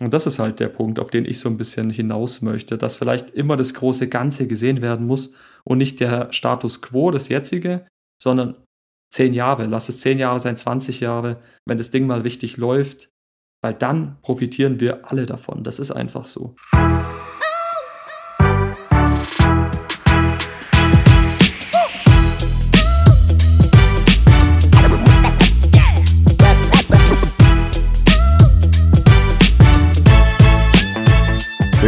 Und das ist halt der Punkt, auf den ich so ein bisschen hinaus möchte, dass vielleicht immer das große Ganze gesehen werden muss und nicht der Status quo, das jetzige, sondern zehn Jahre, lass es zehn Jahre sein, 20 Jahre, wenn das Ding mal richtig läuft, weil dann profitieren wir alle davon. Das ist einfach so.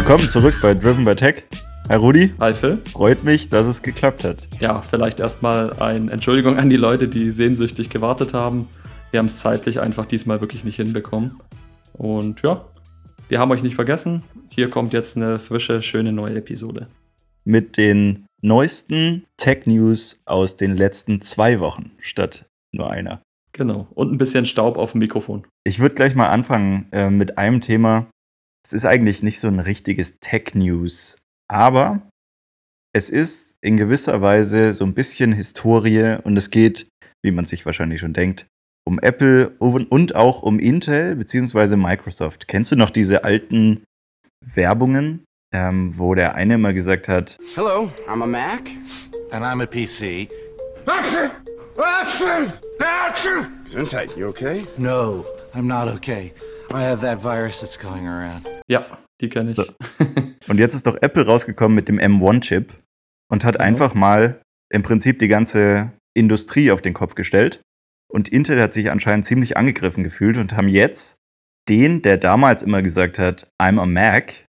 Willkommen zurück bei Driven by Tech. Hi Rudi. Hi Phil. Freut mich, dass es geklappt hat. Ja, vielleicht erstmal eine Entschuldigung an die Leute, die sehnsüchtig gewartet haben. Wir haben es zeitlich einfach diesmal wirklich nicht hinbekommen. Und ja, wir haben euch nicht vergessen. Hier kommt jetzt eine frische, schöne neue Episode. Mit den neuesten Tech-News aus den letzten zwei Wochen statt nur einer. Genau. Und ein bisschen Staub auf dem Mikrofon. Ich würde gleich mal anfangen äh, mit einem Thema, es ist eigentlich nicht so ein richtiges Tech-News, aber es ist in gewisser Weise so ein bisschen Historie und es geht, wie man sich wahrscheinlich schon denkt, um Apple und auch um Intel bzw. Microsoft. Kennst du noch diese alten Werbungen, ähm, wo der eine immer gesagt hat: Hello, I'm a Mac. And I'm a PC. Gesundheit, you okay? No, I'm not okay. I have that virus that's going around. Ja, die kenne ich. So. Und jetzt ist doch Apple rausgekommen mit dem M1-Chip und hat mhm. einfach mal im Prinzip die ganze Industrie auf den Kopf gestellt. Und Intel hat sich anscheinend ziemlich angegriffen gefühlt und haben jetzt den, der damals immer gesagt hat, I'm a Mac,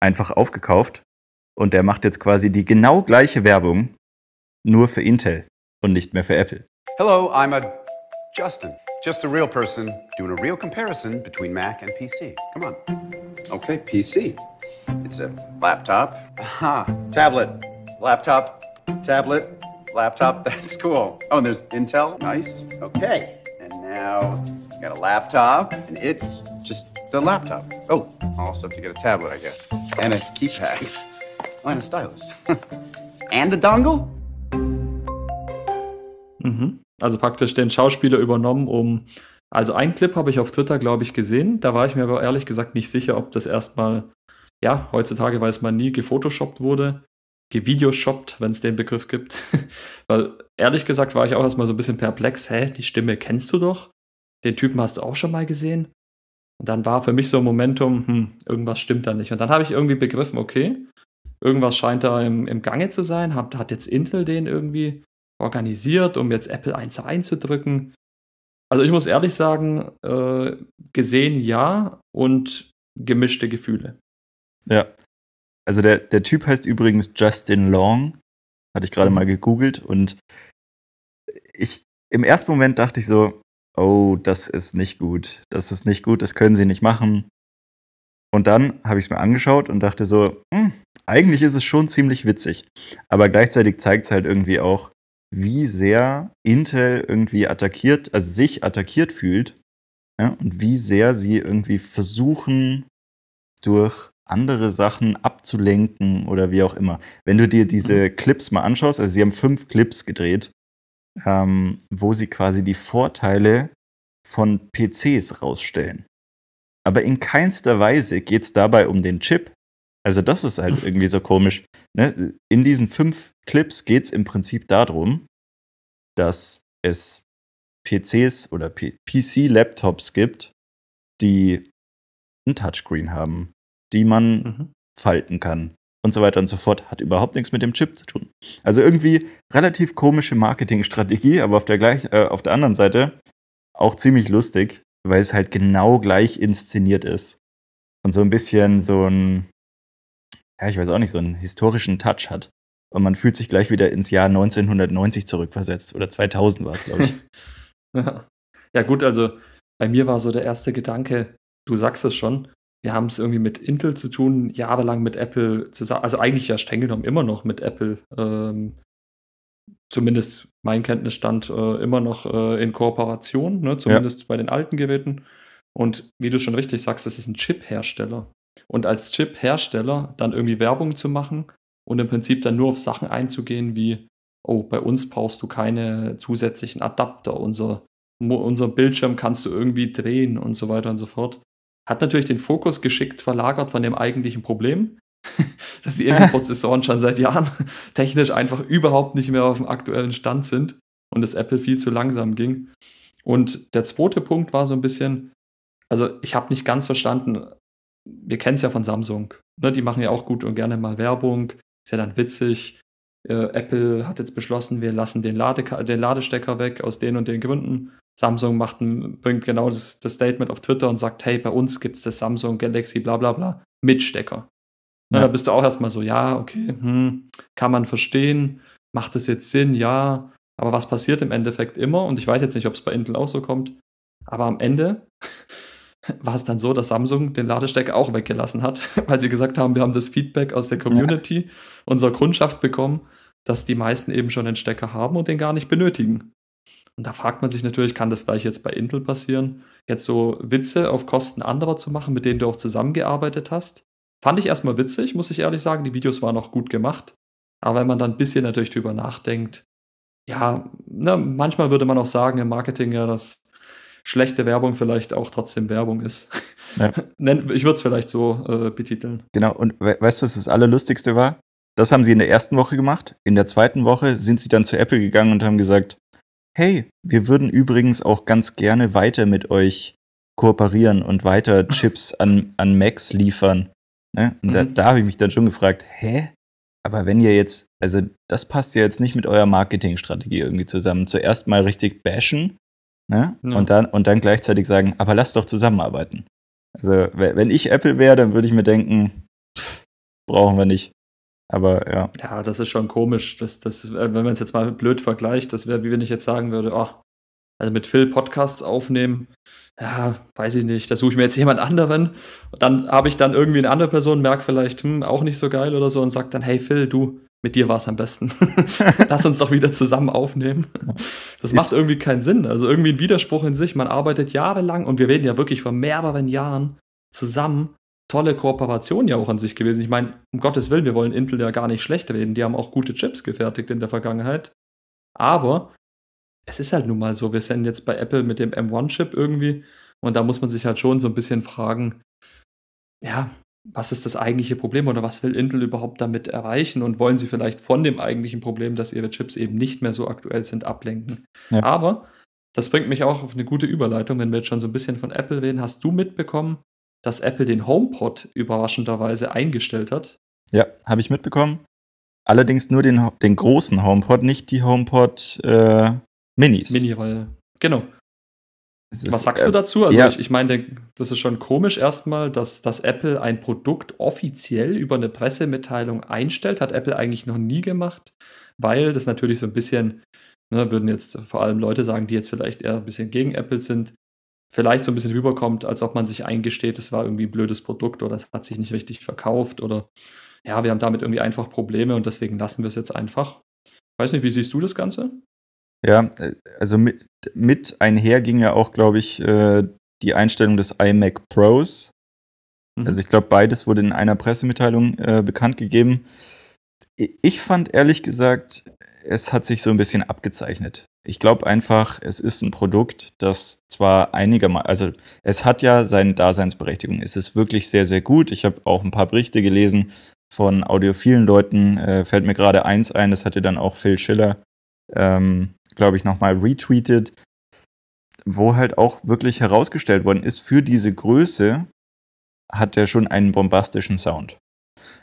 einfach aufgekauft. Und der macht jetzt quasi die genau gleiche Werbung, nur für Intel und nicht mehr für Apple. Hello, I'm a Justin. Just a real person doing a real comparison between Mac and PC. Come on. Okay, PC. It's a laptop. Aha, tablet. Laptop, tablet, laptop. That's cool. Oh, and there's Intel. Nice. Okay. And now I got a laptop, and it's just a laptop. Oh, I'll also have to get a tablet, I guess. And a keypad. Oh, and a stylus. and a dongle? Mm Mhm. Also praktisch den Schauspieler übernommen, um. Also einen Clip habe ich auf Twitter, glaube ich, gesehen. Da war ich mir aber ehrlich gesagt nicht sicher, ob das erstmal, ja, heutzutage weiß man nie, gefotoshoppt wurde, gevideoshoppt, wenn es den Begriff gibt. Weil ehrlich gesagt war ich auch erstmal so ein bisschen perplex. Hä, die Stimme kennst du doch? Den Typen hast du auch schon mal gesehen? Und dann war für mich so ein Momentum, hm, irgendwas stimmt da nicht. Und dann habe ich irgendwie begriffen, okay, irgendwas scheint da im, im Gange zu sein. Hat, hat jetzt Intel den irgendwie organisiert, um jetzt Apple eins einzudrücken. Also ich muss ehrlich sagen, äh, gesehen ja und gemischte Gefühle. Ja. Also der, der Typ heißt übrigens Justin Long. Hatte ich gerade mhm. mal gegoogelt und ich im ersten Moment dachte ich so, oh, das ist nicht gut. Das ist nicht gut, das können sie nicht machen. Und dann habe ich es mir angeschaut und dachte so, hm, eigentlich ist es schon ziemlich witzig. Aber gleichzeitig zeigt es halt irgendwie auch, wie sehr Intel irgendwie attackiert, also sich attackiert fühlt ja, und wie sehr sie irgendwie versuchen, durch andere Sachen abzulenken oder wie auch immer. Wenn du dir diese mhm. Clips mal anschaust, also sie haben fünf Clips gedreht, ähm, wo sie quasi die Vorteile von PCs rausstellen. Aber in keinster Weise geht es dabei um den Chip. Also das ist halt irgendwie so komisch. Ne? In diesen fünf Clips geht es im Prinzip darum, dass es PCs oder PC-Laptops gibt, die ein Touchscreen haben, die man mhm. falten kann und so weiter und so fort. Hat überhaupt nichts mit dem Chip zu tun. Also irgendwie relativ komische Marketingstrategie, aber auf der, gleich, äh, auf der anderen Seite auch ziemlich lustig, weil es halt genau gleich inszeniert ist. Und so ein bisschen so ein, ja, ich weiß auch nicht, so einen historischen Touch hat. Und man fühlt sich gleich wieder ins Jahr 1990 zurückversetzt. Oder 2000 war es, glaube ich. ja, gut, also bei mir war so der erste Gedanke, du sagst es schon, wir haben es irgendwie mit Intel zu tun, jahrelang mit Apple zusammen, also eigentlich ja streng genommen immer noch mit Apple. Ähm, zumindest mein Kenntnisstand äh, immer noch äh, in Kooperation, ne? zumindest ja. bei den alten Geräten. Und wie du schon richtig sagst, es ist ein Chip-Hersteller. Und als Chip-Hersteller dann irgendwie Werbung zu machen, und im Prinzip dann nur auf Sachen einzugehen wie, oh, bei uns brauchst du keine zusätzlichen Adapter, unser, unser Bildschirm kannst du irgendwie drehen und so weiter und so fort, hat natürlich den Fokus geschickt verlagert von dem eigentlichen Problem, dass die Intel-Prozessoren schon seit Jahren technisch einfach überhaupt nicht mehr auf dem aktuellen Stand sind und das Apple viel zu langsam ging. Und der zweite Punkt war so ein bisschen, also ich habe nicht ganz verstanden, wir kennen es ja von Samsung, ne, die machen ja auch gut und gerne mal Werbung, ist ja dann witzig. Äh, Apple hat jetzt beschlossen, wir lassen den, Lade den Ladestecker weg aus den und den Gründen. Samsung macht ein, bringt genau das, das, Statement auf Twitter und sagt, hey, bei uns gibt es das Samsung Galaxy bla bla bla mit Stecker. Ja. Da bist du auch erstmal so, ja, okay, hm, kann man verstehen, macht es jetzt Sinn, ja, aber was passiert im Endeffekt immer, und ich weiß jetzt nicht, ob es bei Intel auch so kommt, aber am Ende war es dann so, dass Samsung den Ladestecker auch weggelassen hat, weil sie gesagt haben, wir haben das Feedback aus der Community, ja. unserer Kundschaft bekommen, dass die meisten eben schon den Stecker haben und den gar nicht benötigen. Und da fragt man sich natürlich, kann das gleich jetzt bei Intel passieren? Jetzt so Witze auf Kosten anderer zu machen, mit denen du auch zusammengearbeitet hast. Fand ich erstmal witzig, muss ich ehrlich sagen. Die Videos waren auch gut gemacht. Aber wenn man dann ein bisschen natürlich drüber nachdenkt, ja, ne, manchmal würde man auch sagen im Marketing ja, dass schlechte Werbung vielleicht auch trotzdem Werbung ist. Ja. ich würde es vielleicht so äh, betiteln. Genau, und we weißt du, was das Allerlustigste war? Das haben sie in der ersten Woche gemacht. In der zweiten Woche sind sie dann zu Apple gegangen und haben gesagt, hey, wir würden übrigens auch ganz gerne weiter mit euch kooperieren und weiter Chips an, an Macs liefern. Ne? Und mhm. da, da habe ich mich dann schon gefragt, hä? Aber wenn ihr jetzt, also das passt ja jetzt nicht mit eurer Marketingstrategie irgendwie zusammen. Zuerst mal richtig bashen Ne? Ja. Und, dann, und dann gleichzeitig sagen, aber lass doch zusammenarbeiten. Also, wenn ich Apple wäre, dann würde ich mir denken, pff, brauchen wir nicht. Aber ja. Ja, das ist schon komisch. Das, das, äh, wenn man es jetzt mal blöd vergleicht, das wäre, wie wenn ich jetzt sagen würde, oh, also mit Phil Podcasts aufnehmen, ja, weiß ich nicht, da suche ich mir jetzt jemand anderen. Und dann habe ich dann irgendwie eine andere Person, merke vielleicht, hm, auch nicht so geil oder so und sagt dann, hey Phil, du, mit dir war es am besten. Lass uns doch wieder zusammen aufnehmen. Das macht irgendwie keinen Sinn. Also irgendwie ein Widerspruch in sich. Man arbeitet jahrelang und wir reden ja wirklich von mehreren Jahren zusammen. Tolle Kooperation ja auch an sich gewesen. Ich meine, um Gottes Willen, wir wollen Intel ja gar nicht schlecht reden. Die haben auch gute Chips gefertigt in der Vergangenheit. Aber es ist halt nun mal so, wir sind jetzt bei Apple mit dem M1-Chip irgendwie und da muss man sich halt schon so ein bisschen fragen, ja, was ist das eigentliche Problem oder was will Intel überhaupt damit erreichen und wollen sie vielleicht von dem eigentlichen Problem, dass ihre Chips eben nicht mehr so aktuell sind, ablenken. Ja. Aber das bringt mich auch auf eine gute Überleitung, wenn wir jetzt schon so ein bisschen von Apple reden. Hast du mitbekommen, dass Apple den HomePod überraschenderweise eingestellt hat? Ja, habe ich mitbekommen. Allerdings nur den, den großen HomePod, nicht die HomePod äh, Minis. Mini, weil, genau. Ist, Was sagst äh, du dazu? Also ja. ich, ich meine, das ist schon komisch erstmal, dass, dass Apple ein Produkt offiziell über eine Pressemitteilung einstellt. Hat Apple eigentlich noch nie gemacht, weil das natürlich so ein bisschen, ne, würden jetzt vor allem Leute sagen, die jetzt vielleicht eher ein bisschen gegen Apple sind, vielleicht so ein bisschen rüberkommt, als ob man sich eingesteht, es war irgendwie ein blödes Produkt oder es hat sich nicht richtig verkauft oder ja, wir haben damit irgendwie einfach Probleme und deswegen lassen wir es jetzt einfach. Weiß nicht, wie siehst du das Ganze? Ja, also mit, mit einher ging ja auch, glaube ich, äh, die Einstellung des iMac Pros. Mhm. Also ich glaube, beides wurde in einer Pressemitteilung äh, bekannt gegeben. Ich fand ehrlich gesagt, es hat sich so ein bisschen abgezeichnet. Ich glaube einfach, es ist ein Produkt, das zwar einigermaßen, also es hat ja seine Daseinsberechtigung. Es ist wirklich sehr, sehr gut. Ich habe auch ein paar Berichte gelesen von audiophilen Leuten. Äh, fällt mir gerade eins ein, das hatte dann auch Phil Schiller ähm, glaube ich, nochmal retweetet, wo halt auch wirklich herausgestellt worden ist, für diese Größe hat er schon einen bombastischen Sound.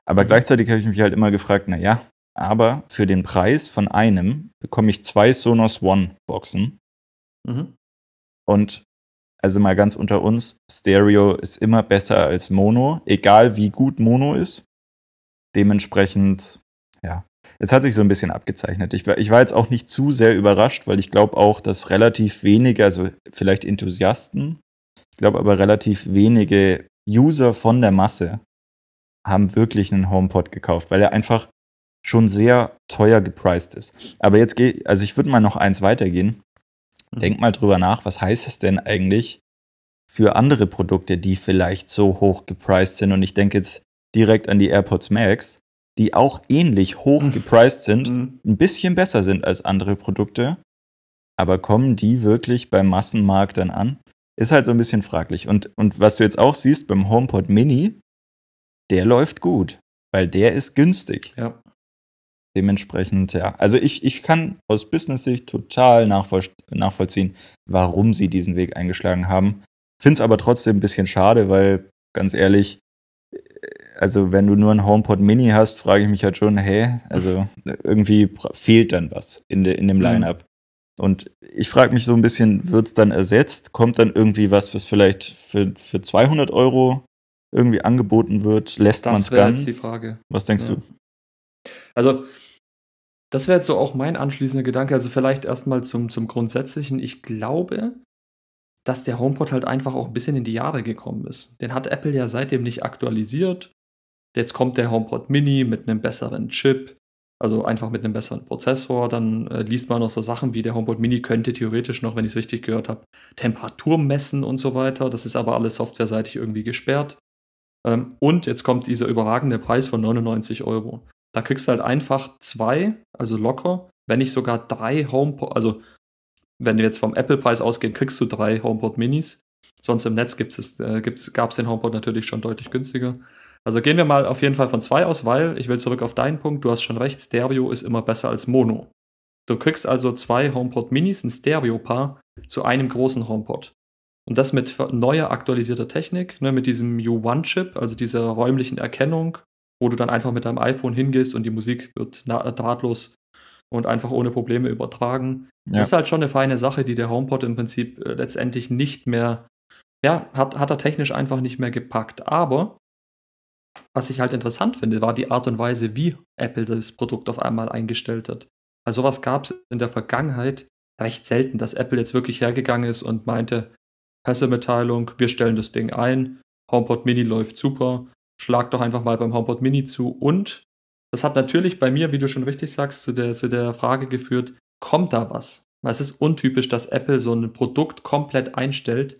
Aber mhm. gleichzeitig habe ich mich halt immer gefragt, naja, aber für den Preis von einem bekomme ich zwei Sonos One Boxen. Mhm. Und also mal ganz unter uns, Stereo ist immer besser als Mono, egal wie gut Mono ist. Dementsprechend, ja, es hat sich so ein bisschen abgezeichnet. Ich, ich war jetzt auch nicht zu sehr überrascht, weil ich glaube auch, dass relativ wenige, also vielleicht Enthusiasten, ich glaube aber relativ wenige User von der Masse haben wirklich einen HomePod gekauft, weil er einfach schon sehr teuer gepriced ist. Aber jetzt geht, also ich würde mal noch eins weitergehen. Mhm. Denk mal drüber nach, was heißt es denn eigentlich für andere Produkte, die vielleicht so hoch gepriced sind? Und ich denke jetzt direkt an die AirPods Max die auch ähnlich hoch mhm. gepriced sind, mhm. ein bisschen besser sind als andere Produkte. Aber kommen die wirklich beim Massenmarkt dann an? ist halt so ein bisschen fraglich. Und, und was du jetzt auch siehst beim HomePod Mini, der läuft gut, weil der ist günstig. Ja. Dementsprechend, ja. Also ich, ich kann aus Business-Sicht total nachvoll nachvollziehen, warum sie diesen Weg eingeschlagen haben. Finde es aber trotzdem ein bisschen schade, weil ganz ehrlich, also wenn du nur ein HomePod Mini hast, frage ich mich halt schon, hey, also irgendwie fehlt dann was in, de, in dem Mhm. Line-Up. Und ich frage mich so ein bisschen, wird es dann ersetzt? Kommt dann irgendwie was, was vielleicht für, für 200 Euro irgendwie angeboten wird? Lässt man es Das ganz? jetzt die Frage. Was denkst Ja. du? Also, das wäre jetzt so auch mein anschließender Gedanke. Also vielleicht erstmal zum, zum Grundsätzlichen. Ich glaube, dass der HomePod halt einfach auch ein bisschen in die Jahre gekommen ist. Den hat Apple ja seitdem nicht aktualisiert. Jetzt kommt der HomePod Mini mit einem besseren Chip, also einfach mit einem besseren Prozessor. Dann äh, liest man noch so Sachen wie der HomePod Mini könnte theoretisch noch, wenn ich es richtig gehört habe, Temperatur messen und so weiter. Das ist aber alles softwareseitig irgendwie gesperrt. Ähm, und jetzt kommt dieser überragende Preis von 99 Euro. Da kriegst du halt einfach zwei, also locker, wenn nicht sogar drei HomePod, also wenn wir jetzt vom Apple-Preis ausgehen, kriegst du drei HomePod Minis. Sonst im Netz äh, gab es den HomePod natürlich schon deutlich günstiger. Also gehen wir mal auf jeden Fall von zwei aus, weil ich will zurück auf deinen Punkt. Du hast schon recht, Stereo ist immer besser als Mono. Du kriegst also zwei HomePod Minis, ein Stereo-Paar, zu einem großen HomePod. Und das mit neuer aktualisierter Technik, ne, mit diesem U1-Chip, also dieser räumlichen Erkennung, wo du dann einfach mit deinem iPhone hingehst und die Musik wird drahtlos und einfach ohne Probleme übertragen. Ja. Das ist halt schon eine feine Sache, die der HomePod im Prinzip äh, letztendlich nicht mehr, ja, hat, hat er technisch einfach nicht mehr gepackt. Aber was ich halt interessant finde, war die Art und Weise, wie Apple das Produkt auf einmal eingestellt hat. Also sowas gab es in der Vergangenheit recht selten, dass Apple jetzt wirklich hergegangen ist und meinte, Pressemitteilung, wir stellen das Ding ein, HomePod Mini läuft super, schlag doch einfach mal beim HomePod Mini zu. Und das hat natürlich bei mir, wie du schon richtig sagst, zu der, zu der Frage geführt, kommt da was? Weil es ist untypisch, dass Apple so ein Produkt komplett einstellt.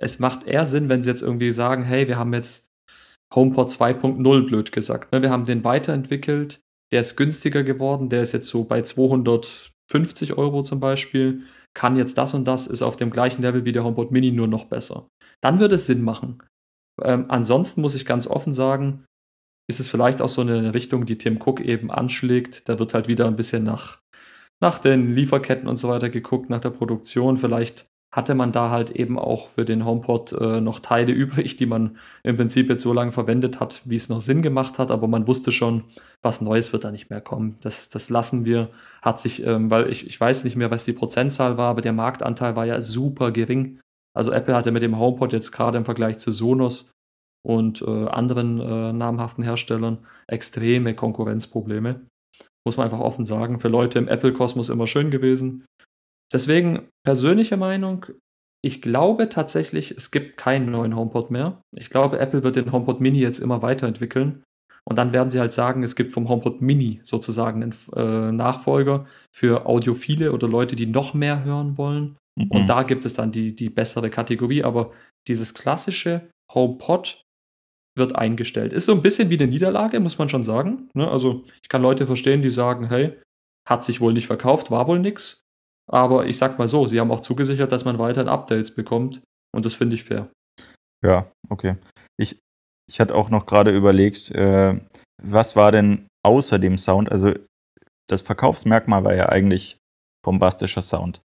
Es macht eher Sinn, wenn sie jetzt irgendwie sagen, hey, wir haben jetzt HomePod 2.0, blöd gesagt. ne? Wir haben den weiterentwickelt, der ist günstiger geworden, der ist jetzt so bei 250 Euro zum Beispiel, kann jetzt das und das, ist auf dem gleichen Level wie der HomePod Mini, nur noch besser. Dann würde es Sinn machen. Ähm, ansonsten muss ich ganz offen sagen, ist es vielleicht auch so eine Richtung, die Tim Cook eben anschlägt. Da wird halt wieder ein bisschen nach, nach den Lieferketten und so weiter geguckt, nach der Produktion. Vielleicht hatte man da halt eben auch für den HomePod äh, noch Teile übrig, die man im Prinzip jetzt so lange verwendet hat, wie es noch Sinn gemacht hat, aber man wusste schon, was Neues wird da nicht mehr kommen. Das, das lassen wir, hat sich, ähm, weil ich, ich weiß nicht mehr, was die Prozentzahl war, aber der Marktanteil war ja super gering. Also Apple hatte mit dem HomePod jetzt gerade im Vergleich zu Sonos und äh, anderen äh, namhaften Herstellern extreme Konkurrenzprobleme. Muss man einfach offen sagen. Für Leute im Apple-Kosmos immer schön gewesen. Deswegen persönliche Meinung, ich glaube tatsächlich, es gibt keinen neuen HomePod mehr. Ich glaube, Apple wird den HomePod Mini jetzt immer weiterentwickeln. Und dann werden sie halt sagen, es gibt vom HomePod Mini sozusagen einen äh, Nachfolger für Audiophile oder Leute, die noch mehr hören wollen. Mhm. Und da gibt es dann die, die bessere Kategorie. Aber dieses klassische HomePod wird eingestellt. Ist so ein bisschen wie eine Niederlage, muss man schon sagen. Ne? Also ich kann Leute verstehen, die sagen, hey, hat sich wohl nicht verkauft, war wohl nix. Aber ich sag mal so, sie haben auch zugesichert, dass man weiterhin Updates bekommt. Und das finde ich fair. Ja, okay. Ich, ich hatte auch noch gerade überlegt, äh, was war denn außer dem Sound? Also das Verkaufsmerkmal war ja eigentlich bombastischer Sound.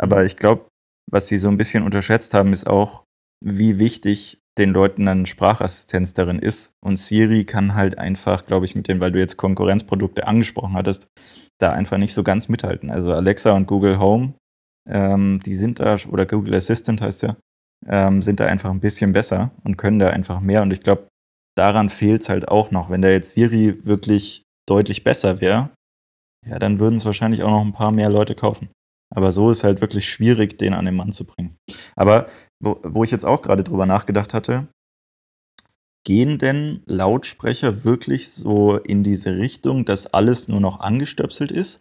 Aber Mhm. ich glaube, was sie so ein bisschen unterschätzt haben, ist auch, wie wichtig den Leuten dann Sprachassistenz darin ist. Und Siri kann halt einfach, glaube ich, mit dem, weil du jetzt Konkurrenzprodukte angesprochen hattest, da einfach nicht so ganz mithalten. Also Alexa und Google Home, ähm, die sind da, oder Google Assistant heißt ja, ähm, sind da einfach ein bisschen besser und können da einfach mehr. Und ich glaube, daran fehlt es halt auch noch. Wenn da jetzt Siri wirklich deutlich besser wäre, ja, dann würden es wahrscheinlich auch noch ein paar mehr Leute kaufen. Aber so ist halt wirklich schwierig, den an den Mann zu bringen. Aber wo, wo ich jetzt auch gerade drüber nachgedacht hatte, gehen denn Lautsprecher wirklich so in diese Richtung, dass alles nur noch angestöpselt ist?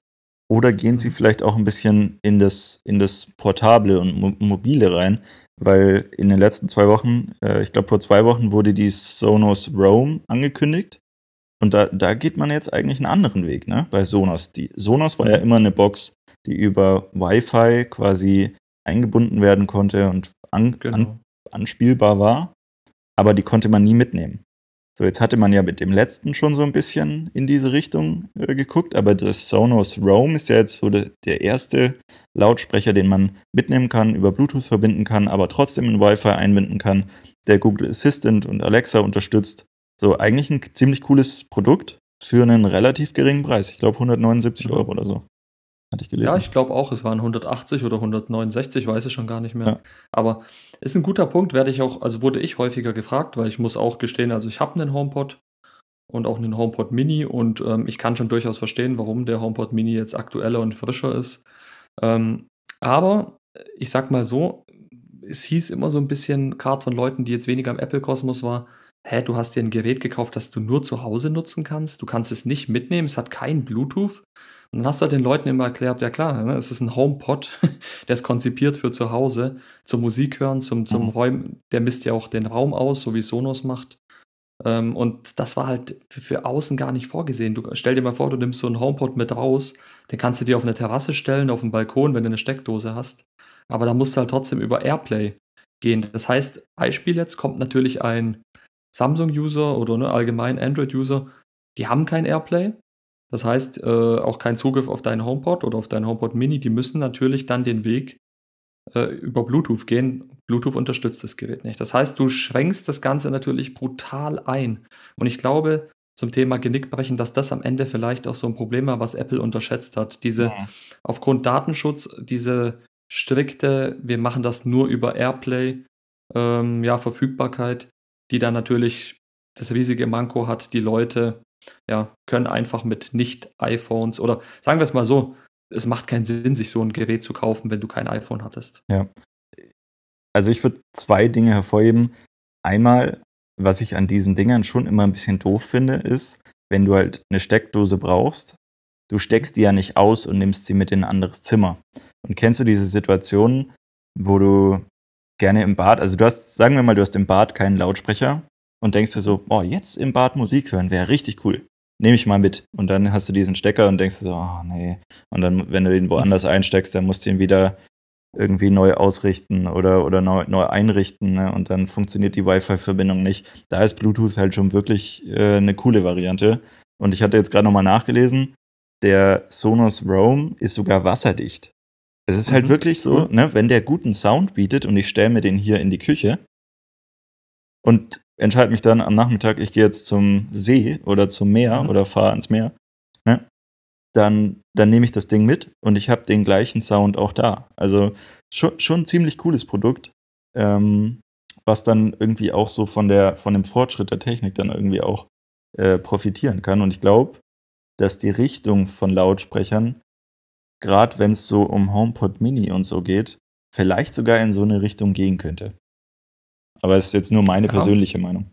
Oder gehen sie Mhm. vielleicht auch ein bisschen in das, in das Portable und Mo Mobile rein? Weil in den letzten zwei Wochen, äh, ich glaube vor zwei Wochen, wurde die Sonos Roam angekündigt. Und da, da geht man jetzt eigentlich einen anderen Weg, ne? Bei Sonos. Die Sonos war ja immer eine Box, die über Wi-Fi quasi eingebunden werden konnte und an, Genau. an, anspielbar war, aber die konnte man nie mitnehmen. So, jetzt hatte man ja mit dem letzten schon so ein bisschen in diese Richtung äh, geguckt, aber das Sonos Roam ist ja jetzt so de, der erste Lautsprecher, den man mitnehmen kann, über Bluetooth verbinden kann, aber trotzdem in Wi-Fi einbinden kann, der Google Assistant und Alexa unterstützt. So, eigentlich ein ziemlich cooles Produkt für einen relativ geringen Preis. Ich glaube 179 Mhm. Euro oder so. Hatte ich gelesen. Ja, ich glaube auch, es waren 180 oder 169, weiß ich schon gar nicht mehr. Ja. Aber ist ein guter Punkt, werde ich auch, also wurde ich häufiger gefragt, weil ich muss auch gestehen, also ich habe einen HomePod und auch einen HomePod Mini und ähm, ich kann schon durchaus verstehen, warum der HomePod Mini jetzt aktueller und frischer ist. Ähm, aber ich sag mal so, es hieß immer so ein bisschen Card von Leuten, die jetzt weniger im Apple-Kosmos war, hä, du hast dir ein Gerät gekauft, das du nur zu Hause nutzen kannst, du kannst es nicht mitnehmen, es hat kein Bluetooth. Und dann hast du halt den Leuten immer erklärt, ja klar, ne, es ist ein HomePod, der ist konzipiert für zu Hause, zum Musik hören, zum, zum Mhm. Räumen, der misst ja auch den Raum aus, so wie Sonos macht. Ähm, und das war halt für, für außen gar nicht vorgesehen. Du stell dir mal vor, du nimmst so einen HomePod mit raus, den kannst du dir auf eine Terrasse stellen, auf den Balkon, wenn du eine Steckdose hast. Aber da musst du halt trotzdem über Airplay gehen. Das heißt, Beispiel jetzt kommt natürlich ein Samsung-User oder ne, allgemein Android-User, die haben kein Airplay. Das heißt, äh, auch keinen Zugriff auf deinen HomePod oder auf deinen HomePod Mini. Die müssen natürlich dann den Weg äh, über Bluetooth gehen. Bluetooth unterstützt das Gerät nicht. Das heißt, du schränkst das Ganze natürlich brutal ein. Und ich glaube, zum Thema Genickbrechen, dass das am Ende vielleicht auch so ein Problem war, was Apple unterschätzt hat. Diese Ja. aufgrund Datenschutz, diese strikte, wir machen das nur über Airplay, ähm, ja, Verfügbarkeit, die dann natürlich das riesige Manko hat, die Leute ja, können einfach mit Nicht-iPhones oder sagen wir es mal so, es macht keinen Sinn, sich so ein Gerät zu kaufen, wenn du kein iPhone hattest. Also ich würde zwei Dinge hervorheben. Einmal, was ich an diesen Dingern schon immer ein bisschen doof finde, ist, wenn du halt eine Steckdose brauchst, du steckst die ja nicht aus und nimmst sie mit in ein anderes Zimmer. Und kennst du diese Situationen, wo du gerne im Bad, also du hast, sagen wir mal, du hast im Bad keinen Lautsprecher und denkst dir so, oh, jetzt im Bad Musik hören wäre richtig cool. Nehme ich mal mit. Und dann hast du diesen Stecker und denkst dir so, oh nee. Und dann, wenn du den woanders einsteckst, dann musst du ihn wieder irgendwie neu ausrichten oder, oder neu, neu einrichten ne? und dann funktioniert die Wi-Fi-Verbindung nicht. Da ist Bluetooth halt schon wirklich äh, eine coole Variante. Und ich hatte jetzt gerade nochmal nachgelesen, der Sonos Roam ist sogar wasserdicht. Es ist halt Mhm, wirklich so, cool. ne, wenn der guten Sound bietet und ich stelle mir den hier in die Küche und entscheide mich dann am Nachmittag, ich gehe jetzt zum See oder zum Meer Mhm. oder fahre ans Meer, ne, dann, dann nehme ich das Ding mit und ich habe den gleichen Sound auch da. Also schon, schon ein ziemlich cooles Produkt, ähm, was dann irgendwie auch so von, der, von dem Fortschritt der Technik dann irgendwie auch äh, profitieren kann. Und ich glaube, dass die Richtung von Lautsprechern, gerade wenn es so um HomePod Mini und so geht, vielleicht sogar in so eine Richtung gehen könnte. Aber es ist jetzt nur meine Ja. persönliche Meinung.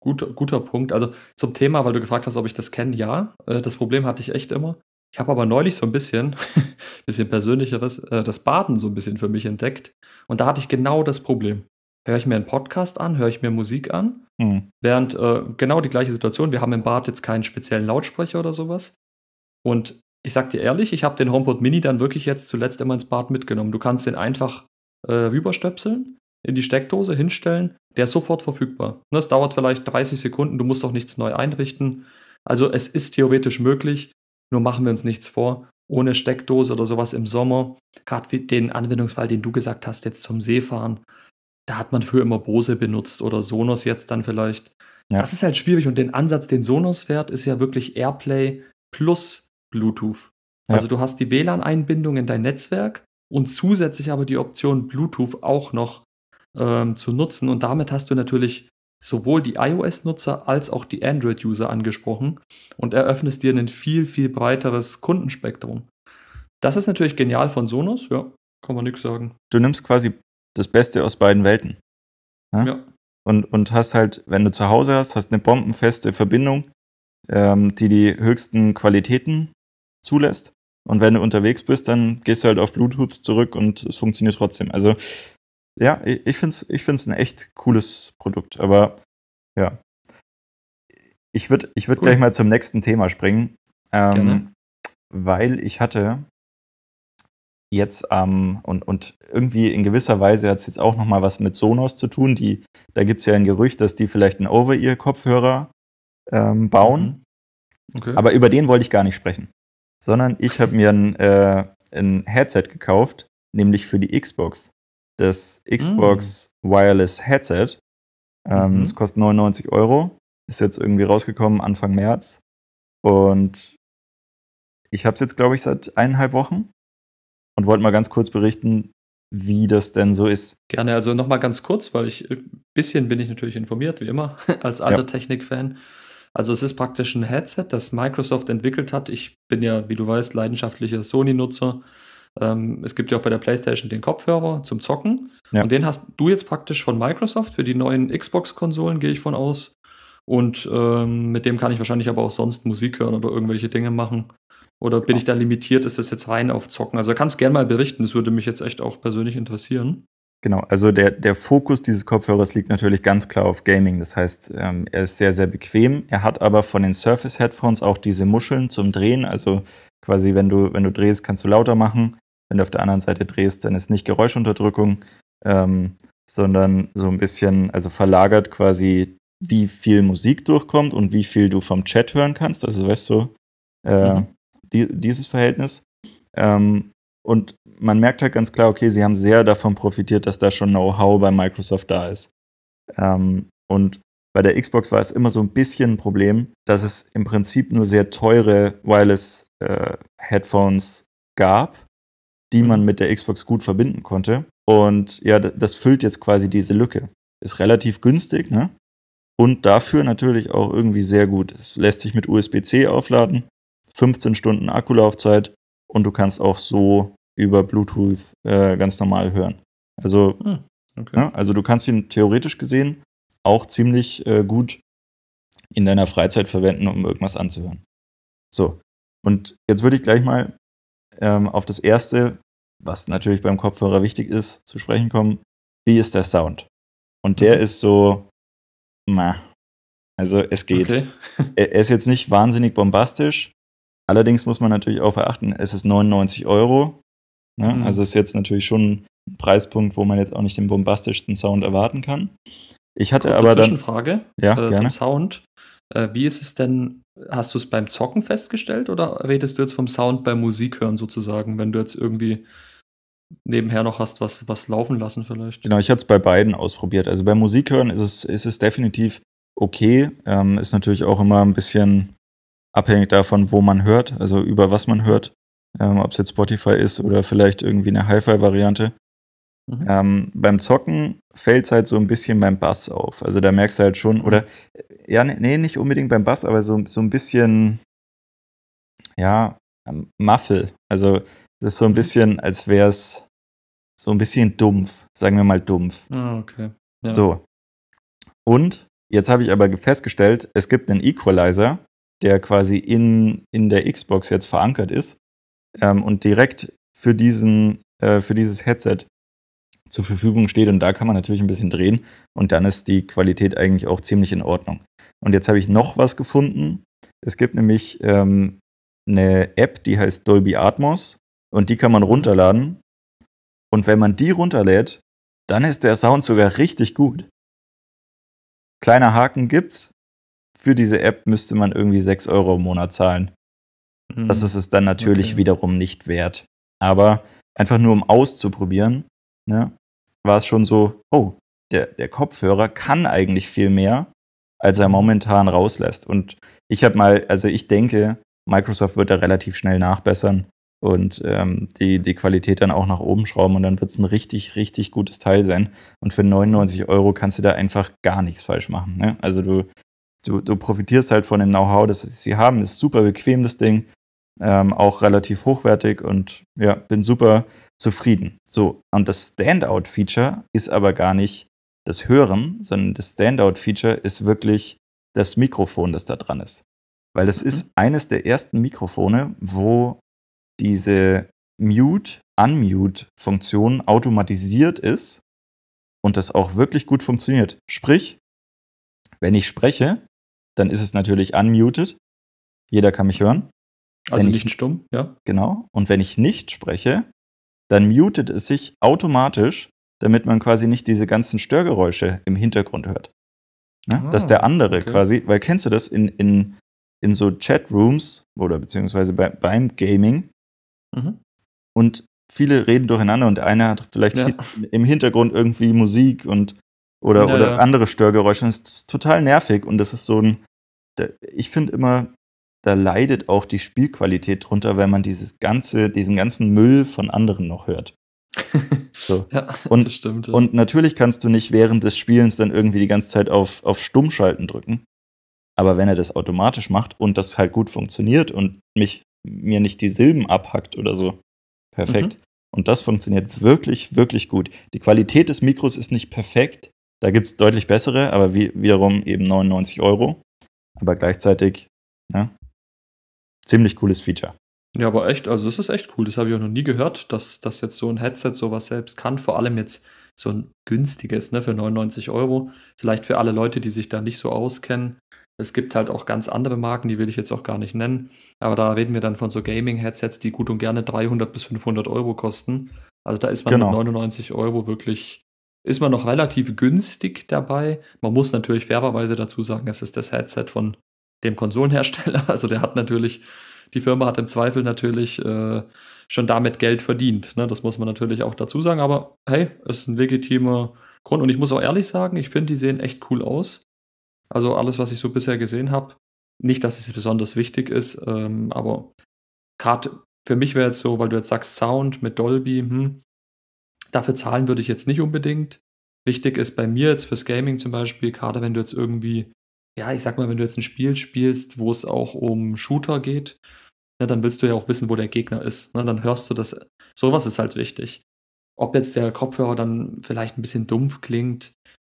Gut, guter Punkt. Also zum Thema, weil du gefragt hast, ob ich das kenne, ja. Äh, das Problem hatte ich echt immer. Ich habe aber neulich so ein bisschen, bisschen persönlicheres, äh, das Baden so ein bisschen für mich entdeckt. Und da hatte ich genau das Problem. Höre ich mir einen Podcast an, höre ich mir Musik an, Hm. während äh, genau die gleiche Situation. Wir haben im Bad jetzt keinen speziellen Lautsprecher oder sowas. Und ich sag dir ehrlich, ich habe den HomePod Mini dann wirklich jetzt zuletzt immer ins Bad mitgenommen. Du kannst den einfach äh, rüberstöpseln, in die Steckdose hinstellen, der ist sofort verfügbar. Es dauert vielleicht 30 Sekunden, du musst auch nichts neu einrichten. Also es ist theoretisch möglich, nur machen wir uns nichts vor. Ohne Steckdose oder sowas im Sommer, gerade wie den Anwendungsfall, den du gesagt hast, jetzt zum Seefahren, da hat man früher immer Bose benutzt oder Sonos jetzt dann vielleicht. Ja. Das ist halt schwierig und den Ansatz, den Sonos fährt, ist ja wirklich Airplay plus Bluetooth. Ja. Also du hast die WLAN-Einbindung in dein Netzwerk und zusätzlich aber die Option Bluetooth auch noch ähm, zu nutzen. Und damit hast du natürlich sowohl die iOS-Nutzer als auch die Android-User angesprochen und eröffnest dir ein viel, viel breiteres Kundenspektrum. Das ist natürlich genial von Sonos, ja, kann man nichts sagen. Du nimmst quasi das Beste aus beiden Welten. Ja? Ja. Und, und hast halt, wenn du zu Hause hast, hast eine bombenfeste Verbindung, ähm, die die höchsten Qualitäten zulässt. Und wenn du unterwegs bist, dann gehst du halt auf Bluetooth zurück und es funktioniert trotzdem. Also ja, ich, finde es ich find's ein echt cooles Produkt. Aber ja, ich würde ich würd Cool. gleich mal zum nächsten Thema springen. Ähm, weil ich hatte jetzt ähm, und, und irgendwie in gewisser Weise hat es jetzt auch nochmal was mit Sonos zu tun. Die, da gibt es ja ein Gerücht, dass die vielleicht einen Over-Ear-Kopfhörer ähm, bauen. Mhm. Okay. Aber über den wollte ich gar nicht sprechen. Sondern ich habe mir ein, äh, ein Headset gekauft, nämlich für die Xbox. Das Xbox Wireless Headset. Ähm, Mhm. Es kostet 99 Euro. Ist jetzt irgendwie rausgekommen Anfang März. Und ich habe es jetzt, glaube ich, seit eineinhalb Wochen. Und wollte mal ganz kurz berichten, wie das denn so ist. Gerne, also nochmal ganz kurz, weil ich ein bisschen bin ich natürlich informiert, wie immer, als alter Ja. Technik-Fan. Also es ist praktisch ein Headset, das Microsoft entwickelt hat. Ich bin ja, wie du weißt, leidenschaftlicher Sony-Nutzer. Ähm, es gibt ja auch bei der PlayStation den Kopfhörer zum Zocken. Ja. Und den hast du jetzt praktisch von Microsoft für die neuen Xbox-Konsolen, gehe ich von aus. Und ähm, mit dem kann ich wahrscheinlich aber auch sonst Musik hören oder irgendwelche Dinge machen. Oder bin ich da limitiert? Ist das jetzt rein auf Zocken? Also kannst gerne mal berichten, das würde mich jetzt echt auch persönlich interessieren. Genau, also der, der Fokus dieses Kopfhörers liegt natürlich ganz klar auf Gaming. Das heißt, ähm, er ist sehr, sehr bequem. Er hat aber von den Surface Headphones auch diese Muscheln zum Drehen. Also quasi, wenn du, wenn du drehst, kannst du lauter machen. Wenn du auf der anderen Seite drehst, dann ist nicht Geräuschunterdrückung, ähm, sondern so ein bisschen, also verlagert quasi, wie viel Musik durchkommt und wie viel du vom Chat hören kannst. Also weißt du, äh, Mhm. die, dieses Verhältnis. Ähm, und man merkt halt ganz klar, okay, sie haben sehr davon profitiert, dass da schon Know-how bei Microsoft da ist. Ähm, und bei der Xbox war es immer so ein bisschen ein Problem, dass es im Prinzip nur sehr teure Wireless äh, Headphones gab, die man Mhm. mit der Xbox gut verbinden konnte. Und ja, das füllt jetzt quasi diese Lücke. Ist relativ günstig, ne? Und dafür natürlich auch irgendwie sehr gut. Es lässt sich mit USB-C aufladen, 15 Stunden Akkulaufzeit und du kannst auch so über Bluetooth äh, ganz normal hören. Also, Hm, okay. ne, also du kannst ihn theoretisch gesehen auch ziemlich äh, gut in deiner Freizeit verwenden, um irgendwas anzuhören. So, und jetzt würde ich gleich mal ähm, auf das erste, was natürlich beim Kopfhörer wichtig ist, zu sprechen kommen. Wie ist der Sound? Und der Mhm. ist so, na, also es geht. Okay. Er er ist jetzt nicht wahnsinnig bombastisch. Allerdings muss man natürlich auch beachten, es ist 99 Euro. Ne? Mhm. Also ist jetzt natürlich schon ein Preispunkt, wo man jetzt auch nicht den bombastischsten Sound erwarten kann. Ich hatte Kurze aber dann. Zwischenfrage Ja, äh, gerne. zum Sound. Äh, wie ist es denn, hast du es beim Zocken festgestellt oder redest du jetzt vom Sound beim Musik hören sozusagen, wenn du jetzt irgendwie nebenher noch hast, was, was laufen lassen vielleicht? Genau, ich hatte es bei beiden ausprobiert. Also beim Musikhören ist es, ist es definitiv okay. Ähm, ist natürlich auch immer ein bisschen abhängig davon, wo man hört, also über was man hört. Ähm, Ob es jetzt Spotify ist oder vielleicht irgendwie eine Hi-Fi-Variante. Mhm. Ähm, beim Zocken fällt es halt so ein bisschen beim Bass auf. Also da merkst du halt schon, oder ja, nee, nicht unbedingt beim Bass, aber so, so ein bisschen, ja, ähm, Muffel. Also es ist so ein Mhm. bisschen, als wäre es so ein bisschen dumpf, sagen wir mal dumpf. Ah, okay. Ja. So. Und jetzt habe ich aber festgestellt, es gibt einen Equalizer, der quasi in, in der Xbox jetzt verankert ist ähm, und direkt für, diesen, äh, für dieses Headset zur Verfügung steht. Und da kann man natürlich ein bisschen drehen und dann ist die Qualität eigentlich auch ziemlich in Ordnung. Und jetzt habe ich noch was gefunden. Es gibt nämlich ähm, eine App, die heißt Dolby Atmos und die kann man runterladen. Und wenn man die runterlädt, dann ist der Sound sogar richtig gut. Kleiner Haken gibt's. Für diese App müsste man irgendwie 6 Euro im Monat zahlen. Mhm. Das ist es dann natürlich Okay. wiederum nicht wert. Aber einfach nur um auszuprobieren, ne, war es schon so, oh, der, der Kopfhörer kann eigentlich viel mehr, als er momentan rauslässt. Und ich habe mal, also ich denke, Microsoft wird da relativ schnell nachbessern und ähm, die, die Qualität dann auch nach oben schrauben und dann wird es ein richtig, richtig gutes Teil sein. Und für 99 Euro kannst du da einfach gar nichts falsch machen. Ne? Also du, du, du profitierst halt von dem Know-how, das sie haben. ist super bequem, das Ding. Ähm, auch relativ hochwertig und ja, bin super zufrieden. So, und das Standout-Feature ist aber gar nicht das Hören, sondern das Standout-Feature ist wirklich das Mikrofon, das da dran ist. Weil das Mhm. ist eines der ersten Mikrofone, wo diese Mute-Unmute-Funktion automatisiert ist und das auch wirklich gut funktioniert. Sprich, wenn ich spreche, dann ist es natürlich unmuted. Jeder kann mich hören. also wenn ich- nicht stumm, ja. Genau. Und wenn ich nicht spreche, dann mutet es sich automatisch, damit man quasi nicht diese ganzen Störgeräusche im Hintergrund hört. Ne? Ah, Dass der andere okay. quasi, weil kennst du das in, in, in so Chatrooms oder beziehungsweise bei, beim Gaming Mhm. und viele reden durcheinander und einer hat vielleicht Ja. im Hintergrund irgendwie Musik und oder, Ja, oder ja. andere Störgeräusche. Das ist total nervig und das ist so ein, ich finde immer, da leidet auch die Spielqualität drunter, wenn man dieses ganze, diesen ganzen Müll von anderen noch hört. So. ja, Und- das stimmt. ja. Und natürlich kannst du nicht während des Spielens dann irgendwie die ganze Zeit auf, auf Stummschalten drücken. Aber wenn er das automatisch macht und das halt gut funktioniert und mich, mir nicht die Silben abhackt oder so, perfekt. Und das funktioniert wirklich, wirklich gut. Die Qualität des Mikros ist nicht perfekt. Da gibt es deutlich bessere, aber wie, wiederum eben 99 Euro. Aber gleichzeitig, ja, ziemlich cooles Feature. Ja, aber echt, also das ist echt cool. Das habe ich auch noch nie gehört, dass, dass jetzt so ein Headset sowas selbst kann. Vor allem jetzt so ein günstiges, ne, für 99 Euro. Vielleicht für alle Leute, die sich da nicht so auskennen. Es gibt halt auch ganz andere Marken, die will ich jetzt auch gar nicht nennen. Aber da reden wir dann von so Gaming-Headsets, die gut und gerne 300 bis 500 Euro kosten. Also da ist man Genau. mit 99 Euro wirklich, ist man noch relativ günstig dabei. Man muss natürlich fairerweise dazu sagen, es ist das Headset von dem Konsolenhersteller. Also der hat natürlich, die Firma hat im Zweifel natürlich äh, schon damit Geld verdient. Ne? Das muss man natürlich auch dazu sagen. Aber hey, es ist ein legitimer Grund. Und ich muss auch ehrlich sagen, ich finde, die sehen echt cool aus. Also alles, was ich so bisher gesehen habe. Nicht, dass es besonders wichtig ist, ähm, aber gerade für mich wäre jetzt so, weil du jetzt sagst Sound mit Dolby, hm, dafür zahlen würde ich jetzt nicht unbedingt. Wichtig ist bei mir jetzt fürs Gaming zum Beispiel, gerade wenn du jetzt irgendwie, ja, ich sag mal, wenn du jetzt ein Spiel spielst, wo es auch um Shooter geht, ne, dann willst du ja auch wissen, wo der Gegner ist. Ne, dann hörst du das. Sowas ist halt wichtig. Ob jetzt der Kopfhörer dann vielleicht ein bisschen dumpf klingt,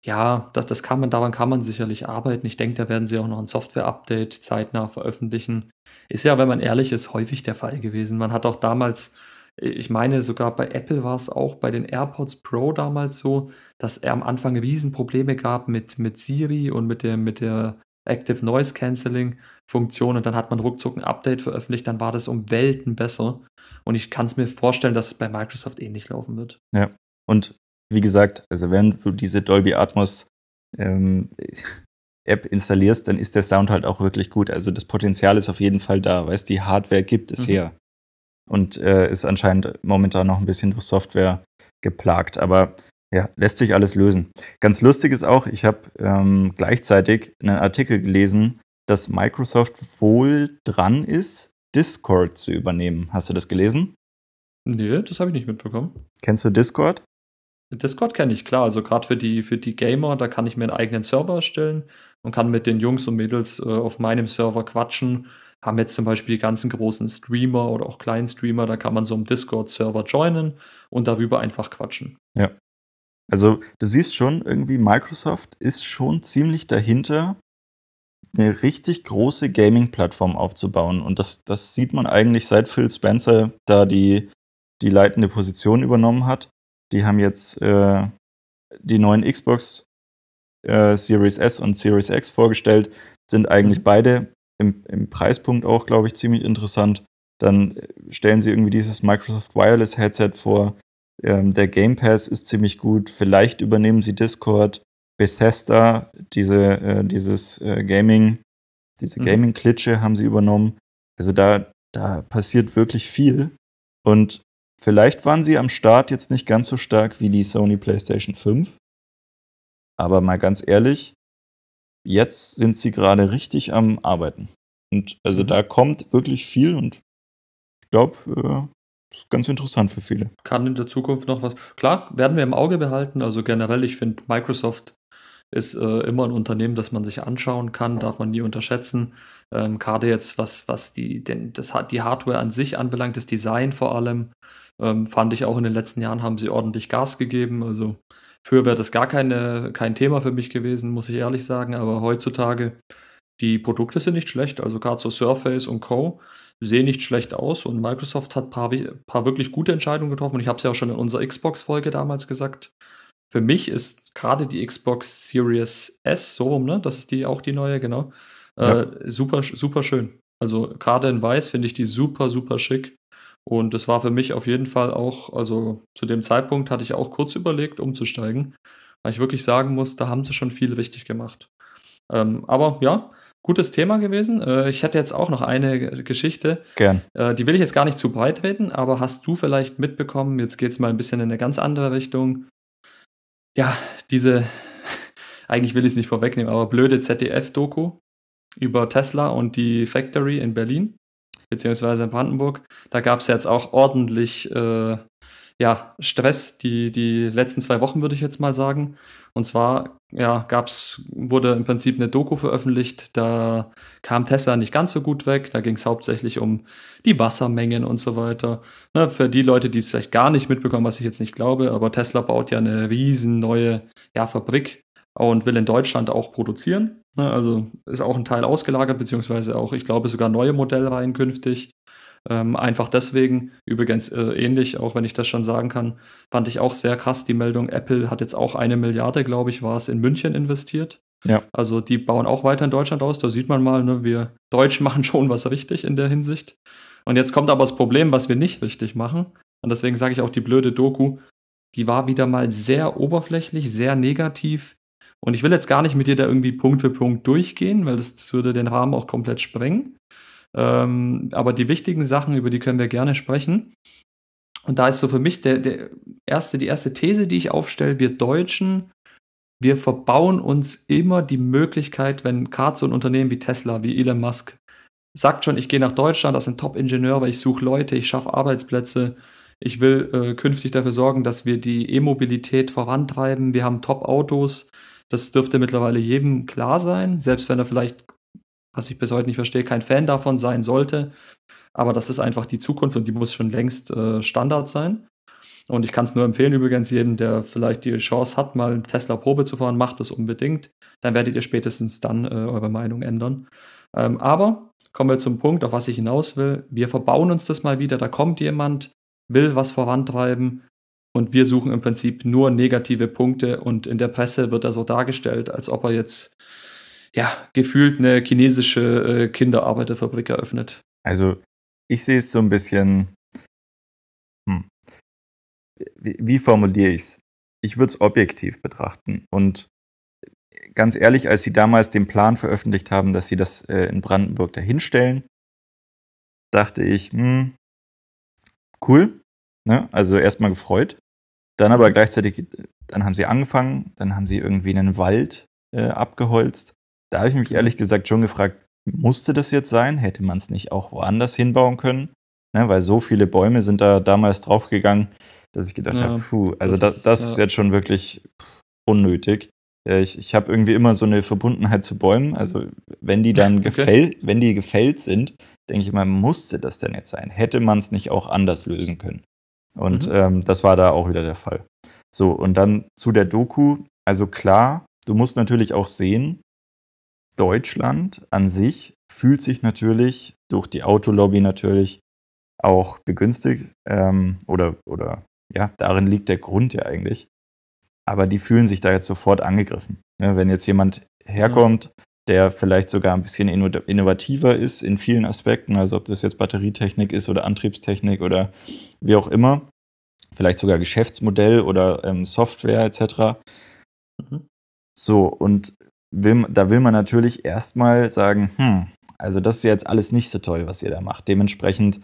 ja, das, das kann man, daran kann man sicherlich arbeiten. Ich denke, da werden sie auch noch ein Software-Update zeitnah veröffentlichen. Ist ja, wenn man ehrlich ist, häufig der Fall gewesen. Man hat auch damals, ich meine, sogar bei Apple war es auch bei den AirPods Pro damals so, dass er am Anfang Riesenprobleme gab mit, mit Siri und mit der, mit der Active Noise Cancelling Funktion und dann hat man ruckzuck ein Update veröffentlicht, dann war das um Welten besser. Und ich kann es mir vorstellen, dass es bei Microsoft ähnlich laufen wird. Und wie gesagt, also wenn du diese Dolby Atmos ähm, App installierst, dann ist der Sound halt auch wirklich gut. Also das Potenzial ist auf jeden Fall da, weißt die Hardware gibt es Mhm. her. Und äh, ist anscheinend momentan noch ein bisschen durch Software geplagt. Aber ja, lässt sich alles lösen. Ganz lustig ist auch, ich habe ähm, gleichzeitig einen Artikel gelesen, dass Microsoft wohl dran ist, Discord zu übernehmen. Hast du das gelesen? Nee, das habe ich nicht mitbekommen. Kennst du Discord? Discord kenne ich, klar. Also gerade für die, für die Gamer, da kann ich mir einen eigenen Server erstellen und kann mit den Jungs und Mädels äh, auf meinem Server quatschen. Haben jetzt zum Beispiel die ganzen großen Streamer oder auch kleinen Streamer, da kann man so einen Discord-Server joinen und darüber einfach quatschen. Also du siehst schon, irgendwie Microsoft ist schon ziemlich dahinter, eine richtig große Gaming-Plattform aufzubauen. Und das, das sieht man eigentlich seit Phil Spencer da die, die leitende Position übernommen hat. Die haben jetzt äh, die neuen Xbox äh, Series S und Series X vorgestellt, sind eigentlich Mhm. beide im, im Preispunkt auch, glaube ich, ziemlich interessant. Dann äh, stellen sie irgendwie dieses Microsoft Wireless Headset vor. Ähm, der Game Pass ist ziemlich gut. Vielleicht übernehmen sie Discord. Bethesda, diese, äh, dieses äh, Gaming, diese Mhm. Gaming-Klitsche haben sie übernommen. Also da, da passiert wirklich viel. Und vielleicht waren sie am Start jetzt nicht ganz so stark wie die Sony PlayStation 5. Aber mal ganz ehrlich, jetzt sind sie gerade richtig am Arbeiten. Und also Mhm. da kommt wirklich viel und ich glaube, äh, ist ganz interessant für viele. Kann in der Zukunft noch was. Klar, werden wir im Auge behalten. Also generell, ich finde, Microsoft ist äh, immer ein Unternehmen, das man sich anschauen kann, darf man nie unterschätzen. Ähm, Gerade jetzt, was, was die, den, das, hat- die Hardware an sich anbelangt, das Design vor allem, ähm, fand ich auch in den letzten Jahren haben sie ordentlich Gas gegeben. Also früher wäre das gar keine, kein Thema für mich gewesen, muss ich ehrlich sagen. Aber heutzutage, die Produkte sind nicht schlecht. Also gerade so Surface und Co. sehen nicht schlecht aus und Microsoft hat ein paar, paar wirklich gute Entscheidungen getroffen. Und ich habe es ja auch schon in unserer Xbox-Folge damals gesagt. Für mich ist gerade die Xbox Series S, so rum, ne? Das ist die auch die neue, genau. Ja. Äh, super, super schön. Also gerade in Weiß finde ich die super, super schick. Und das war für mich auf jeden Fall auch, also zu dem Zeitpunkt hatte ich auch kurz überlegt, umzusteigen, weil ich wirklich sagen muss, da haben sie schon viel richtig gemacht. Ähm, aber ja, gutes Thema gewesen. Äh, ich hätte jetzt auch noch eine Geschichte. Gern. Äh, die will ich jetzt gar nicht zu breit reden, aber hast du vielleicht mitbekommen, jetzt geht es mal ein bisschen in eine ganz andere Richtung. Ja, diese, eigentlich will ich es nicht vorwegnehmen, aber blöde ZDF-Doku über Tesla und die Factory in Berlin, beziehungsweise in Brandenburg. Da gab es jetzt auch ordentlich äh, ja, Stress die, die letzten zwei Wochen, würde ich jetzt mal sagen. Und zwar ja, gab's, wurde im Prinzip eine Doku veröffentlicht, da kam Tesla nicht ganz so gut weg. Da ging es hauptsächlich um die Wassermengen und so weiter. Ne, für die Leute, die es vielleicht gar nicht mitbekommen, was ich jetzt nicht glaube, aber Tesla baut ja eine riesen neue ja, Fabrik und will in Deutschland auch produzieren. Ne, also ist auch ein Teil ausgelagert, beziehungsweise auch, ich glaube, sogar neue Modellreihen künftig. Ähm, einfach deswegen, übrigens äh, ähnlich, auch wenn ich das schon sagen kann, fand ich auch sehr krass die Meldung, Apple hat jetzt auch eine Milliarde, glaube ich, war es in München investiert. Ja. Also die bauen auch weiter in Deutschland aus. Da sieht man mal, ne, wir Deutschen machen schon was richtig in der Hinsicht. Und jetzt kommt aber das Problem, was wir nicht richtig machen. Und deswegen sage ich auch die blöde Doku, die war wieder mal sehr oberflächlich, sehr negativ. Und ich will jetzt gar nicht mit dir da irgendwie Punkt für Punkt durchgehen, weil das, das würde den Rahmen auch komplett sprengen. Ähm, aber die wichtigen Sachen, über die können wir gerne sprechen. Und da ist so für mich der, der erste, die erste These, die ich aufstelle, wir Deutschen, wir verbauen uns immer die Möglichkeit, wenn gerade so ein Unternehmen wie Tesla, wie Elon Musk, sagt schon, ich gehe nach Deutschland, das sind Top-Ingenieur, weil ich suche Leute, ich schaffe Arbeitsplätze, ich will äh, künftig dafür sorgen, dass wir die E-Mobilität vorantreiben, wir haben Top-Autos, das dürfte mittlerweile jedem klar sein, selbst wenn er vielleicht was ich bis heute nicht verstehe, kein Fan davon sein sollte. Aber das ist einfach die Zukunft und die muss schon längst äh, Standard sein. Und ich kann es nur empfehlen, übrigens, jedem, der vielleicht die Chance hat, mal Tesla Probe zu fahren, macht das unbedingt. Dann werdet ihr spätestens dann äh, eure Meinung ändern. Ähm, aber kommen wir zum Punkt, auf was ich hinaus will. Wir verbauen uns das mal wieder. Da kommt jemand, will was vorantreiben und wir suchen im Prinzip nur negative Punkte und in der Presse wird er so dargestellt, als ob er jetzt ja, gefühlt eine chinesische äh, Kinderarbeiterfabrik eröffnet. Also, ich sehe es so ein bisschen. Hm. Wie, wie formuliere ich es? Ich würde es objektiv betrachten. Und ganz ehrlich, als sie damals den Plan veröffentlicht haben, dass sie das äh, in Brandenburg dahinstellen, dachte ich, hm, cool. Ne? Also erstmal gefreut. Dann aber gleichzeitig, dann haben sie angefangen, dann haben sie irgendwie einen Wald äh, abgeholzt. Da habe ich mich ehrlich gesagt schon gefragt, musste das jetzt sein? Hätte man es nicht auch woanders hinbauen können? Ne, weil so viele Bäume sind da damals draufgegangen, dass ich gedacht ja, habe, puh, also das, ist, das ist ja. jetzt schon wirklich unnötig. Ich, ich habe irgendwie immer so eine Verbundenheit zu Bäumen. Also wenn die dann okay. gefällt, wenn die gefällt sind, denke ich immer, musste das denn jetzt sein? Hätte man es nicht auch anders lösen können? Und mhm. ähm, das war da auch wieder der Fall. So, und dann zu der Doku. Also klar, du musst natürlich auch sehen, Deutschland an sich fühlt sich natürlich durch die Autolobby natürlich auch begünstigt ähm, oder, oder ja, darin liegt der Grund ja eigentlich. Aber die fühlen sich da jetzt sofort angegriffen. Ja, wenn jetzt jemand herkommt, ja. Der vielleicht sogar ein bisschen innovativer ist in vielen Aspekten, also ob das jetzt Batterietechnik ist oder Antriebstechnik oder wie auch immer, vielleicht sogar Geschäftsmodell oder ähm, Software etc. Mhm. So, und will, da will man natürlich erstmal sagen, hm, also das ist jetzt alles nicht so toll, was ihr da macht. Dementsprechend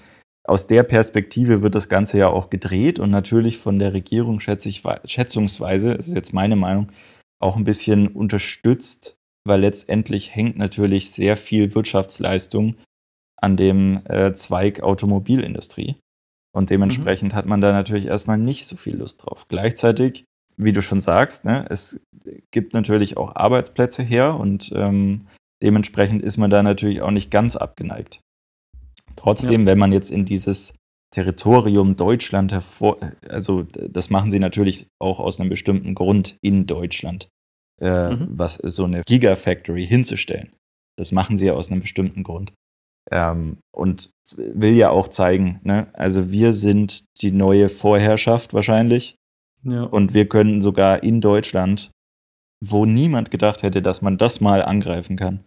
aus der Perspektive wird das Ganze ja auch gedreht und natürlich von der Regierung schätze ich, schätzungsweise, das ist jetzt meine Meinung, auch ein bisschen unterstützt, weil letztendlich hängt natürlich sehr viel Wirtschaftsleistung an dem äh, Zweig Automobilindustrie. Und dementsprechend mhm. hat man da natürlich erstmal nicht so viel Lust drauf. Gleichzeitig wie du schon sagst, ne, es gibt natürlich auch Arbeitsplätze her und ähm, dementsprechend ist man da natürlich auch nicht ganz abgeneigt. Trotzdem, ja. wenn man jetzt in dieses Territorium Deutschland hervor, also das machen sie natürlich auch aus einem bestimmten Grund in Deutschland, äh, mhm. was so eine Gigafactory hinzustellen. Das machen sie ja aus einem bestimmten Grund. Ähm, und will ja auch zeigen, ne? also wir sind die neue Vorherrschaft wahrscheinlich ja. Und wir können sogar in Deutschland, wo niemand gedacht hätte, dass man das mal angreifen kann,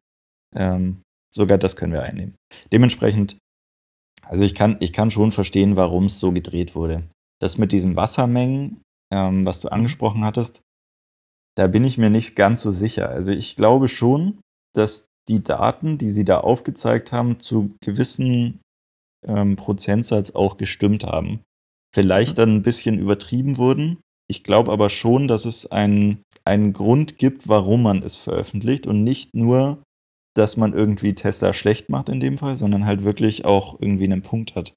ähm, sogar das können wir einnehmen. Dementsprechend Also ich kann, ich kann schon verstehen, warum es so gedreht wurde. Das mit diesen Wassermengen, ähm, was du Mhm. angesprochen hattest, da bin ich mir nicht ganz so sicher. Also ich glaube schon, dass die Daten, die sie da aufgezeigt haben, zu gewissen ähm, Prozentsatz auch gestimmt haben. Vielleicht dann ein bisschen übertrieben wurden. Ich glaube aber schon, dass es einen, einen Grund gibt, warum man es veröffentlicht und nicht nur, dass man irgendwie Tesla schlecht macht in dem Fall, sondern halt wirklich auch irgendwie einen Punkt hat.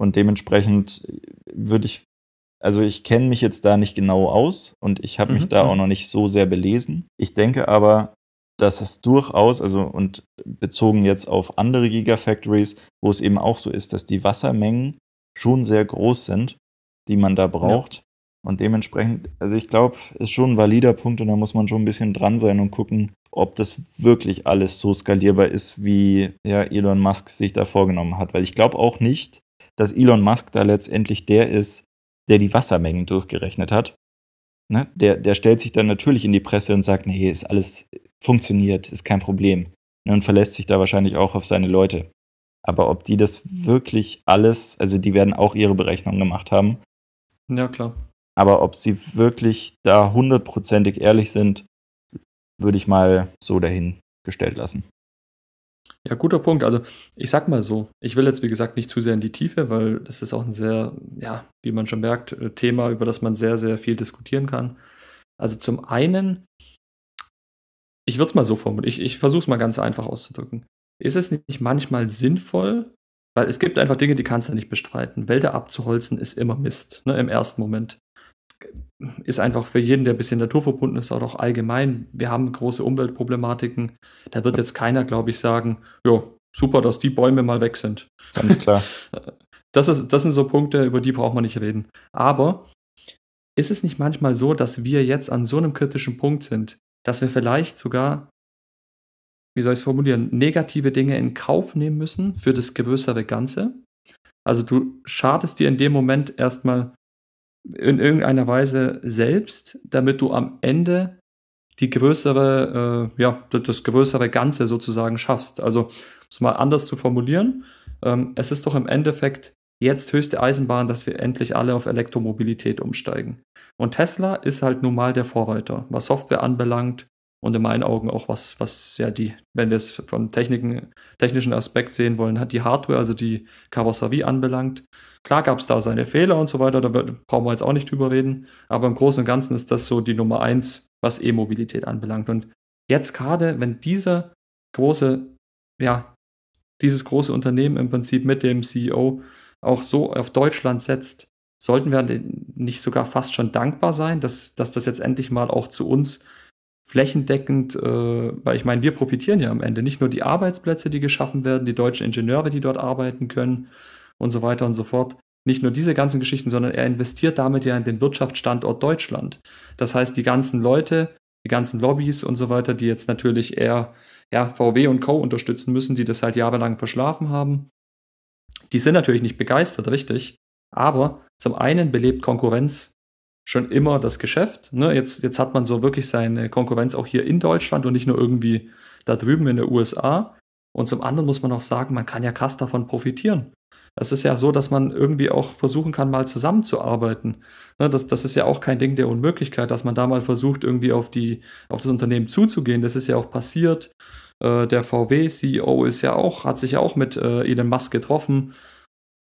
Und dementsprechend würde ich, also ich kenne mich jetzt da nicht genau aus und ich habe mich Mhm, da mhm. auch noch nicht so sehr belesen. Ich denke aber, dass es durchaus, also und bezogen jetzt auf andere Gigafactories, wo es eben auch so ist, dass die Wassermengen schon sehr groß sind, die man da braucht. Und dementsprechend, also ich glaube, ist schon ein valider Punkt und da muss man schon ein bisschen dran sein und gucken, ob das wirklich alles so skalierbar ist, wie ja, Elon Musk sich da vorgenommen hat. Weil ich glaube auch nicht, dass Elon Musk da letztendlich der ist, der die Wassermengen durchgerechnet hat. Ne? Der, der stellt sich dann natürlich in die Presse und sagt, nee, ist alles funktioniert, ist kein Problem. Ne? Und verlässt sich da wahrscheinlich auch auf seine Leute. Aber ob die das wirklich alles, also die werden auch ihre Berechnungen gemacht haben, Ja, klar. aber ob sie wirklich da hundertprozentig ehrlich sind, würde ich mal so dahingestellt lassen. Ja, guter Punkt. Also, ich sag mal so, ich will jetzt, wie gesagt, nicht zu sehr in die Tiefe, weil das ist auch ein sehr, ja, wie man schon merkt, äh, Thema, über das man sehr, sehr viel diskutieren kann. Also zum einen, ich würde es mal so formulieren, ich, ich versuche es mal ganz einfach auszudrücken. Ist es nicht manchmal sinnvoll, weil es gibt einfach Dinge, die kannst du nicht bestreiten. Wälder abzuholzen ist immer Mist, ne, im ersten Moment. Ist einfach für jeden, der ein bisschen naturverbunden ist, auch allgemein. Wir haben große Umweltproblematiken. Da wird jetzt keiner, glaube ich, sagen, ja, super, dass die Bäume mal weg sind. Ganz klar. Das, ist, das sind so Punkte, über die braucht man nicht reden. Aber ist es nicht manchmal so, dass wir jetzt an so einem kritischen Punkt sind, dass wir vielleicht sogar, wie soll ich es formulieren, negative Dinge in Kauf nehmen müssen für das größere Ganze? Also du schadest dir in dem Moment erstmal in irgendeiner Weise selbst, damit du am Ende die größere, äh, ja, das, größere Ganze sozusagen schaffst. Also, um es mal anders zu formulieren, ähm, es ist doch im Endeffekt jetzt höchste Eisenbahn, dass wir endlich alle auf Elektromobilität umsteigen. Und Tesla ist halt nun mal der Vorreiter, was Software anbelangt und in meinen Augen auch was, was ja die, wenn wir es vom Techniken, technischen Aspekt sehen wollen, hat die Hardware, also die Karosserie anbelangt. Klar gab es da seine Fehler und so weiter, da brauchen wir jetzt auch nicht drüber reden, aber im Großen und Ganzen ist das so die Nummer eins, was E-Mobilität anbelangt. Und jetzt gerade, wenn dieser große, ja, dieses große Unternehmen im Prinzip mit dem CEO auch so auf Deutschland setzt, sollten wir nicht sogar fast schon dankbar sein, dass, dass das jetzt endlich mal auch zu uns flächendeckend, äh, weil ich meine, wir profitieren ja am Ende nicht nur die Arbeitsplätze, die geschaffen werden, die deutschen Ingenieure, die dort arbeiten können und so weiter und so fort. Nicht nur diese ganzen Geschichten, sondern er investiert damit ja in den Wirtschaftsstandort Deutschland. Das heißt, die ganzen Leute, die ganzen Lobbys und so weiter, die jetzt natürlich eher ja, VW und Co. unterstützen müssen, die das halt jahrelang verschlafen haben, die sind natürlich nicht begeistert, richtig. Aber zum einen belebt Konkurrenz schon immer das Geschäft. Ne? Jetzt, jetzt hat man so wirklich seine Konkurrenz auch hier in Deutschland und nicht nur irgendwie da drüben in den USA. Und zum anderen muss man auch sagen, man kann ja krass davon profitieren. Es ist ja so, dass man irgendwie auch versuchen kann, mal zusammenzuarbeiten. Ne, das, das ist ja auch kein Ding der Unmöglichkeit, dass man da mal versucht, irgendwie auf, die, auf das Unternehmen zuzugehen. Das ist ja auch passiert. Äh, der VW-CEO ist ja auch, hat sich ja auch mit äh, Elon Musk getroffen.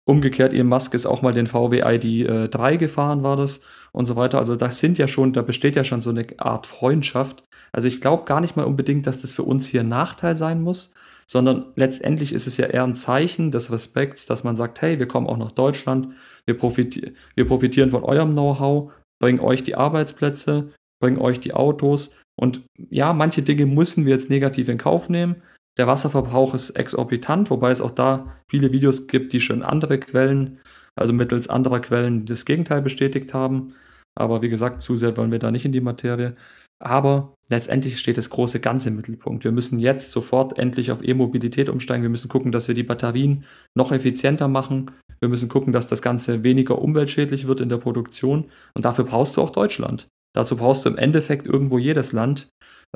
Umgekehrt, Elon Musk ist auch mal den VW ID3 gefahren, war das und so weiter. Also das sind ja schon, da besteht ja schon so eine Art Freundschaft. Also ich glaube gar nicht mal unbedingt, dass das für uns hier ein Nachteil sein muss, sondern letztendlich ist es ja eher ein Zeichen des Respekts, dass man sagt, hey, wir kommen auch nach Deutschland, wir, profiti wir profitieren von eurem Know-how, bringen euch die Arbeitsplätze, bringen euch die Autos und ja, manche Dinge müssen wir jetzt negativ in Kauf nehmen. Der Wasserverbrauch ist exorbitant, wobei es auch da viele Videos gibt, die schon andere Quellen, also mittels anderer Quellen, das Gegenteil bestätigt haben. Aber wie gesagt, zu sehr wollen wir da nicht in die Materie. Aber letztendlich steht das große Ganze im Mittelpunkt. Wir müssen jetzt sofort endlich auf E-Mobilität umsteigen. Wir müssen gucken, dass wir die Batterien noch effizienter machen. Wir müssen gucken, dass das Ganze weniger umweltschädlich wird in der Produktion. Und dafür brauchst du auch Deutschland. Dazu brauchst du im Endeffekt irgendwo jedes Land,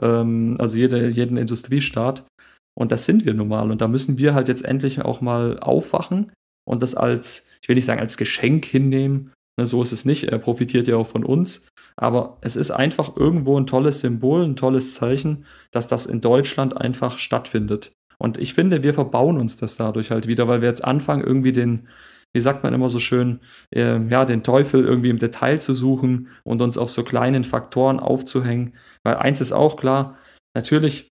ähm, also jede, jeden Industriestaat. Und das sind wir nun mal. Und da müssen wir halt jetzt endlich auch mal aufwachen und das als, ich will nicht sagen, als Geschenk hinnehmen. Ne, so ist es nicht. Er profitiert ja auch von uns. Aber es ist einfach irgendwo ein tolles Symbol, ein tolles Zeichen, dass das in Deutschland einfach stattfindet. Und ich finde, wir verbauen uns das dadurch halt wieder, weil wir jetzt anfangen, irgendwie den, wie sagt man immer so schön, äh, ja, den Teufel irgendwie im Detail zu suchen und uns auf so kleinen Faktoren aufzuhängen. Weil eins ist auch klar, natürlich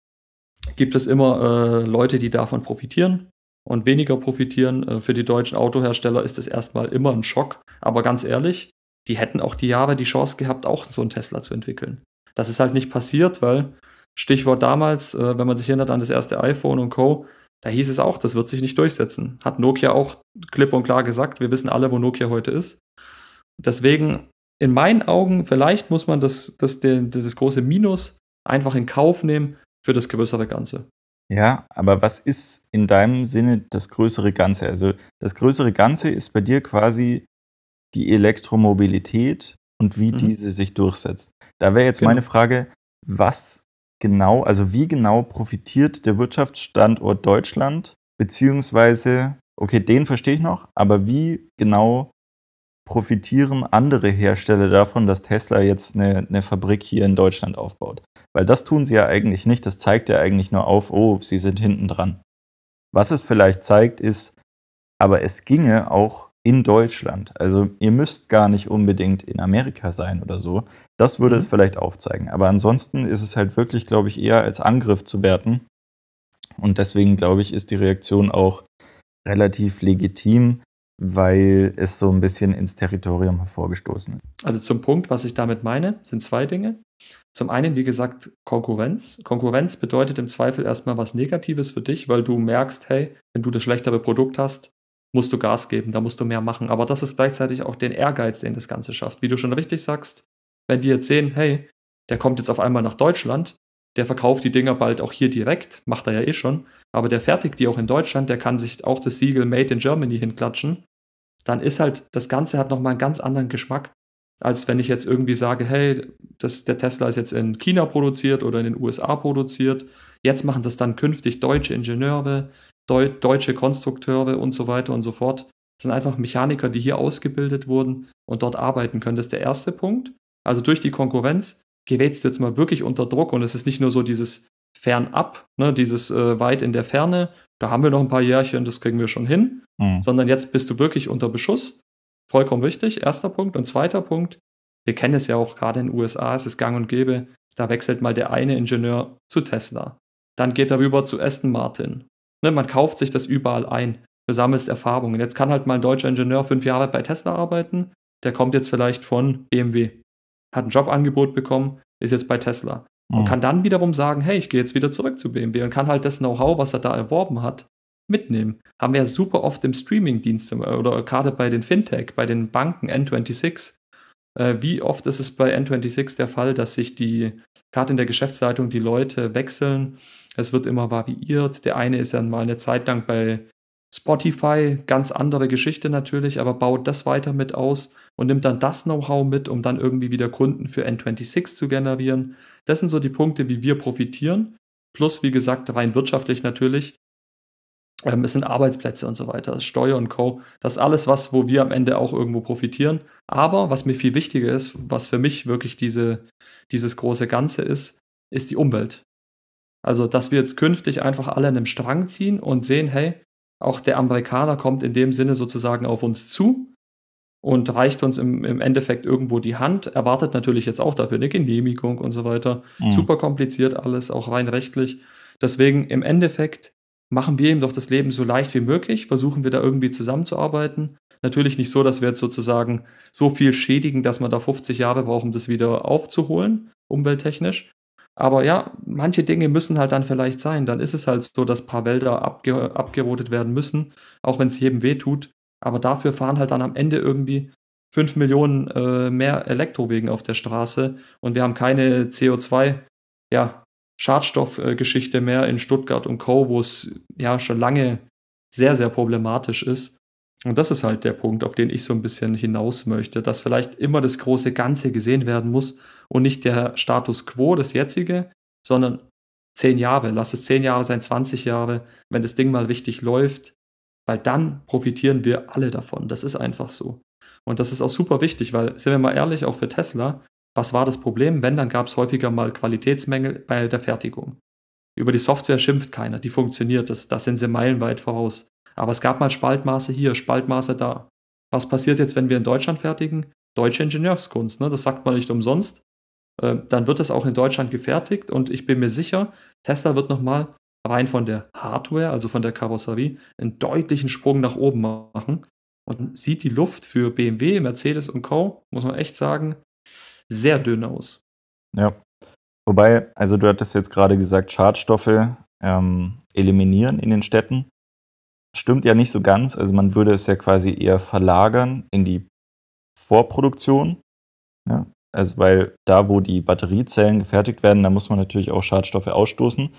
gibt es immer äh, Leute, die davon profitieren und weniger profitieren. Äh, für die deutschen Autohersteller ist es erstmal immer ein Schock. Aber ganz ehrlich, die hätten auch die Jahre die Chance gehabt, auch so einen Tesla zu entwickeln. Das ist halt nicht passiert, weil Stichwort damals, äh, wenn man sich erinnert an das erste iPhone und Co., da hieß es auch, das wird sich nicht durchsetzen. Hat Nokia auch klipp und klar gesagt. Wir wissen alle, wo Nokia heute ist. Deswegen, in meinen Augen, vielleicht muss man das, das, das, das große Minus einfach in Kauf nehmen für das größere Ganze. Ja, aber was ist in deinem Sinne das größere Ganze? Also das größere Ganze ist bei dir quasi die Elektromobilität und wie mhm. diese sich durchsetzt. Da wäre jetzt genau. meine Frage, was genau, also wie genau profitiert der Wirtschaftsstandort Deutschland, beziehungsweise, okay, den verstehe ich noch, aber wie genau profitieren andere Hersteller davon, dass Tesla jetzt eine, eine Fabrik hier in Deutschland aufbaut? Weil das tun sie ja eigentlich nicht, das zeigt ja eigentlich nur auf, oh, sie sind hinten dran. Was es vielleicht zeigt, ist, aber es ginge auch in Deutschland. Also ihr müsst gar nicht unbedingt in Amerika sein oder so. Das würde mhm. es vielleicht aufzeigen. Aber ansonsten ist es halt wirklich, glaube ich, eher als Angriff zu werten. Und deswegen, glaube ich, ist die Reaktion auch relativ legitim, weil es so ein bisschen ins Territorium hervorgestoßen ist. Also zum Punkt, was ich damit meine, sind zwei Dinge. Zum einen, wie gesagt, Konkurrenz. Konkurrenz bedeutet im Zweifel erstmal was Negatives für dich, weil du merkst, hey, wenn du das schlechtere Produkt hast, musst du Gas geben, da musst du mehr machen. Aber das ist gleichzeitig auch den Ehrgeiz, den das Ganze schafft. Wie du schon richtig sagst, wenn die jetzt sehen, hey, der kommt jetzt auf einmal nach Deutschland, der verkauft die Dinger bald auch hier direkt, macht er ja eh schon, aber der fertigt die auch in Deutschland, der kann sich auch das Siegel Made in Germany hinklatschen, dann ist halt, das Ganze hat nochmal einen ganz anderen Geschmack, als wenn ich jetzt irgendwie sage, hey, das, der Tesla ist jetzt in China produziert oder in den USA produziert, jetzt machen das dann künftig deutsche Ingenieure, Deu deutsche Konstrukteure und so weiter und so fort. Das sind einfach Mechaniker, die hier ausgebildet wurden und dort arbeiten können. Das ist der erste Punkt. Also durch die Konkurrenz gerätst du jetzt mal wirklich unter Druck und es ist nicht nur so dieses fernab, ne, dieses äh, weit in der Ferne, da haben wir noch ein paar Jährchen, das kriegen wir schon hin, mhm. sondern jetzt bist du wirklich unter Beschuss. Vollkommen richtig, erster Punkt. Und zweiter Punkt, wir kennen es ja auch gerade in den USA, es ist gang und gäbe, da wechselt mal der eine Ingenieur zu Tesla. Dann geht er rüber zu Aston Martin. Ne, man kauft sich das überall ein. Du sammelst Erfahrungen. Jetzt kann halt mal ein deutscher Ingenieur fünf Jahre bei Tesla arbeiten. Der kommt jetzt vielleicht von BMW, hat ein Jobangebot bekommen, ist jetzt bei Tesla. Und mhm. kann dann wiederum sagen, hey, ich gehe jetzt wieder zurück zu BMW und kann halt das Know-how, was er da erworben hat, mitnehmen. Haben wir ja super oft im Streaming-Dienst oder gerade bei den Fintech, bei den Banken N26. Äh, wie oft ist es bei N26 der Fall, dass sich die, gerade in der Geschäftsleitung, die Leute wechseln es wird immer variiert. Der eine ist ja mal eine Zeit lang bei Spotify, ganz andere Geschichte natürlich, aber baut das weiter mit aus und nimmt dann das Know-how mit, um dann irgendwie wieder Kunden für N26 zu generieren. Das sind so die Punkte, wie wir profitieren. Plus, wie gesagt, rein wirtschaftlich natürlich. Ähm, es sind Arbeitsplätze und so weiter, Steuer und Co. Das ist alles was, wo wir am Ende auch irgendwo profitieren. Aber was mir viel wichtiger ist, was für mich wirklich diese, dieses große Ganze ist, ist die Umwelt. Also, dass wir jetzt künftig einfach alle an einem Strang ziehen und sehen, hey, auch der Amerikaner kommt in dem Sinne sozusagen auf uns zu und reicht uns im, im Endeffekt irgendwo die Hand, erwartet natürlich jetzt auch dafür eine Genehmigung und so weiter. Mhm. Super kompliziert alles, auch rein rechtlich. Deswegen im Endeffekt machen wir ihm doch das Leben so leicht wie möglich, versuchen wir da irgendwie zusammenzuarbeiten. Natürlich nicht so, dass wir jetzt sozusagen so viel schädigen, dass man da 50 Jahre braucht, um das wieder aufzuholen, umwelttechnisch. Aber ja, manche Dinge müssen halt dann vielleicht sein. Dann ist es halt so, dass ein paar Wälder abge abgerodet werden müssen, auch wenn es jedem wehtut. Aber dafür fahren halt dann am Ende irgendwie 5 Millionen äh, mehr Elektrowegen auf der Straße und wir haben keine CO2, ja, Schadstoffgeschichte mehr in Stuttgart und Co., wo es ja schon lange sehr, sehr problematisch ist. Und das ist halt der Punkt, auf den ich so ein bisschen hinaus möchte, dass vielleicht immer das große Ganze gesehen werden muss und nicht der Status quo, das jetzige, sondern zehn Jahre, lass es zehn Jahre sein, 20 Jahre, wenn das Ding mal richtig läuft, weil dann profitieren wir alle davon. Das ist einfach so. Und das ist auch super wichtig, weil, sind wir mal ehrlich, auch für Tesla, was war das Problem? Wenn, dann gab es häufiger mal Qualitätsmängel bei der Fertigung. Über die Software schimpft keiner, die funktioniert, das, das sind sie meilenweit voraus. Aber es gab mal Spaltmaße hier, Spaltmaße da. Was passiert jetzt, wenn wir in Deutschland fertigen? Deutsche Ingenieurskunst, ne? das sagt man nicht umsonst. Äh, dann wird es auch in Deutschland gefertigt und ich bin mir sicher, Tesla wird nochmal rein von der Hardware, also von der Karosserie, einen deutlichen Sprung nach oben machen und sieht die Luft für BMW, Mercedes und Co., muss man echt sagen, sehr dünn aus. Ja. Wobei, also du hattest jetzt gerade gesagt, Schadstoffe ähm, eliminieren in den Städten. Stimmt ja nicht so ganz. Also man würde es ja quasi eher verlagern in die Vorproduktion. Ja? Also weil da, wo die Batteriezellen gefertigt werden, da muss man natürlich auch Schadstoffe ausstoßen.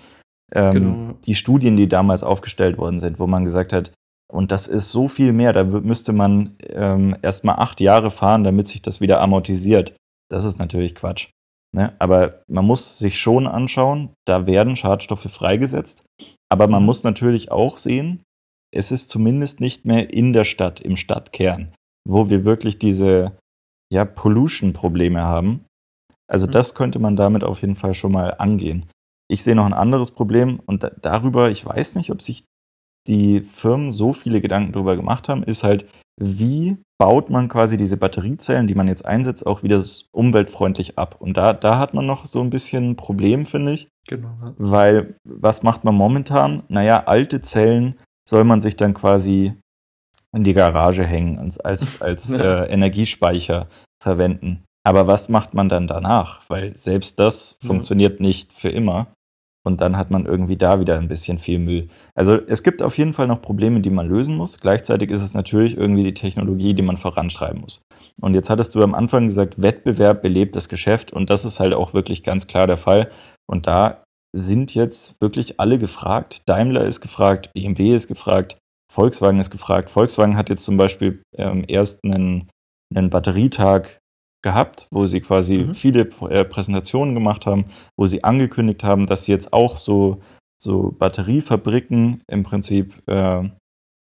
Ähm, genau. Die Studien, die damals aufgestellt worden sind, wo man gesagt hat, und das ist so viel mehr, da müsste man ähm, erstmal acht Jahre fahren, damit sich das wieder amortisiert. Das ist natürlich Quatsch. Ne? Aber man muss sich schon anschauen, da werden Schadstoffe freigesetzt. Aber man mhm. muss natürlich auch sehen, es ist zumindest nicht mehr in der Stadt, im Stadtkern, wo wir wirklich diese ja, Pollution-Probleme haben. Also mhm. das könnte man damit auf jeden Fall schon mal angehen. Ich sehe noch ein anderes Problem und da, darüber, ich weiß nicht, ob sich die Firmen so viele Gedanken darüber gemacht haben, ist halt, wie baut man quasi diese Batteriezellen, die man jetzt einsetzt, auch wieder umweltfreundlich ab. Und da, da hat man noch so ein bisschen ein Problem, finde ich. Genau. Ja. Weil, was macht man momentan? Naja, alte Zellen soll man sich dann quasi in die Garage hängen und als, als ja. äh, Energiespeicher verwenden. Aber was macht man dann danach? Weil selbst das ja. funktioniert nicht für immer. Und dann hat man irgendwie da wieder ein bisschen viel Müll. Also es gibt auf jeden Fall noch Probleme, die man lösen muss. Gleichzeitig ist es natürlich irgendwie die Technologie, die man voranschreiben muss. Und jetzt hattest du am Anfang gesagt, Wettbewerb belebt das Geschäft. Und das ist halt auch wirklich ganz klar der Fall. Und da sind jetzt wirklich alle gefragt. Daimler ist gefragt, BMW ist gefragt, Volkswagen ist gefragt. Volkswagen hat jetzt zum Beispiel ähm, erst einen, einen Batterietag gehabt, wo sie quasi mhm. viele äh, Präsentationen gemacht haben, wo sie angekündigt haben, dass sie jetzt auch so, so Batteriefabriken im Prinzip äh,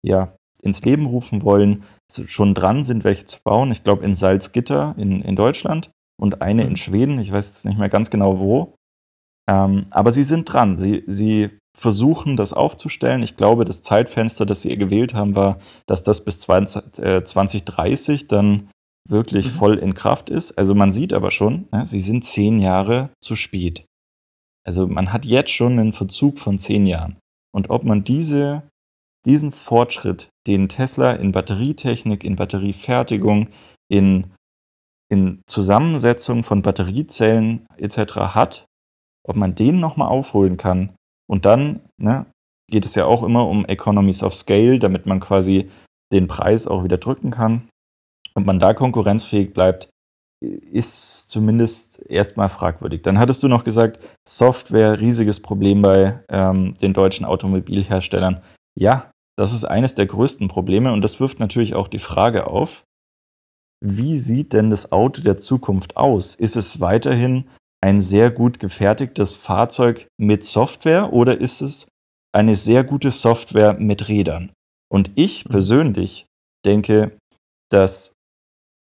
ja, ins Leben rufen wollen, schon dran sind, welche zu bauen. Ich glaube in Salzgitter in, in Deutschland und eine mhm. in Schweden, ich weiß jetzt nicht mehr ganz genau wo. Ähm, aber sie sind dran. Sie, sie versuchen, das aufzustellen. Ich glaube, das Zeitfenster, das sie gewählt haben, war, dass das bis 20, äh, 2030 dann wirklich mhm. voll in Kraft ist. Also man sieht aber schon, ja, sie sind zehn Jahre zu spät. Also man hat jetzt schon einen Verzug von zehn Jahren. Und ob man diese, diesen Fortschritt, den Tesla in Batterietechnik, in Batteriefertigung, in, in Zusammensetzung von Batteriezellen etc. hat, ob man den nochmal aufholen kann. Und dann ne, geht es ja auch immer um Economies of Scale, damit man quasi den Preis auch wieder drücken kann. Und man da konkurrenzfähig bleibt, ist zumindest erstmal fragwürdig. Dann hattest du noch gesagt, Software, riesiges Problem bei ähm, den deutschen Automobilherstellern. Ja, das ist eines der größten Probleme und das wirft natürlich auch die Frage auf, wie sieht denn das Auto der Zukunft aus? Ist es weiterhin ein sehr gut gefertigtes Fahrzeug mit Software oder ist es eine sehr gute Software mit Rädern? Und ich mhm. persönlich denke, dass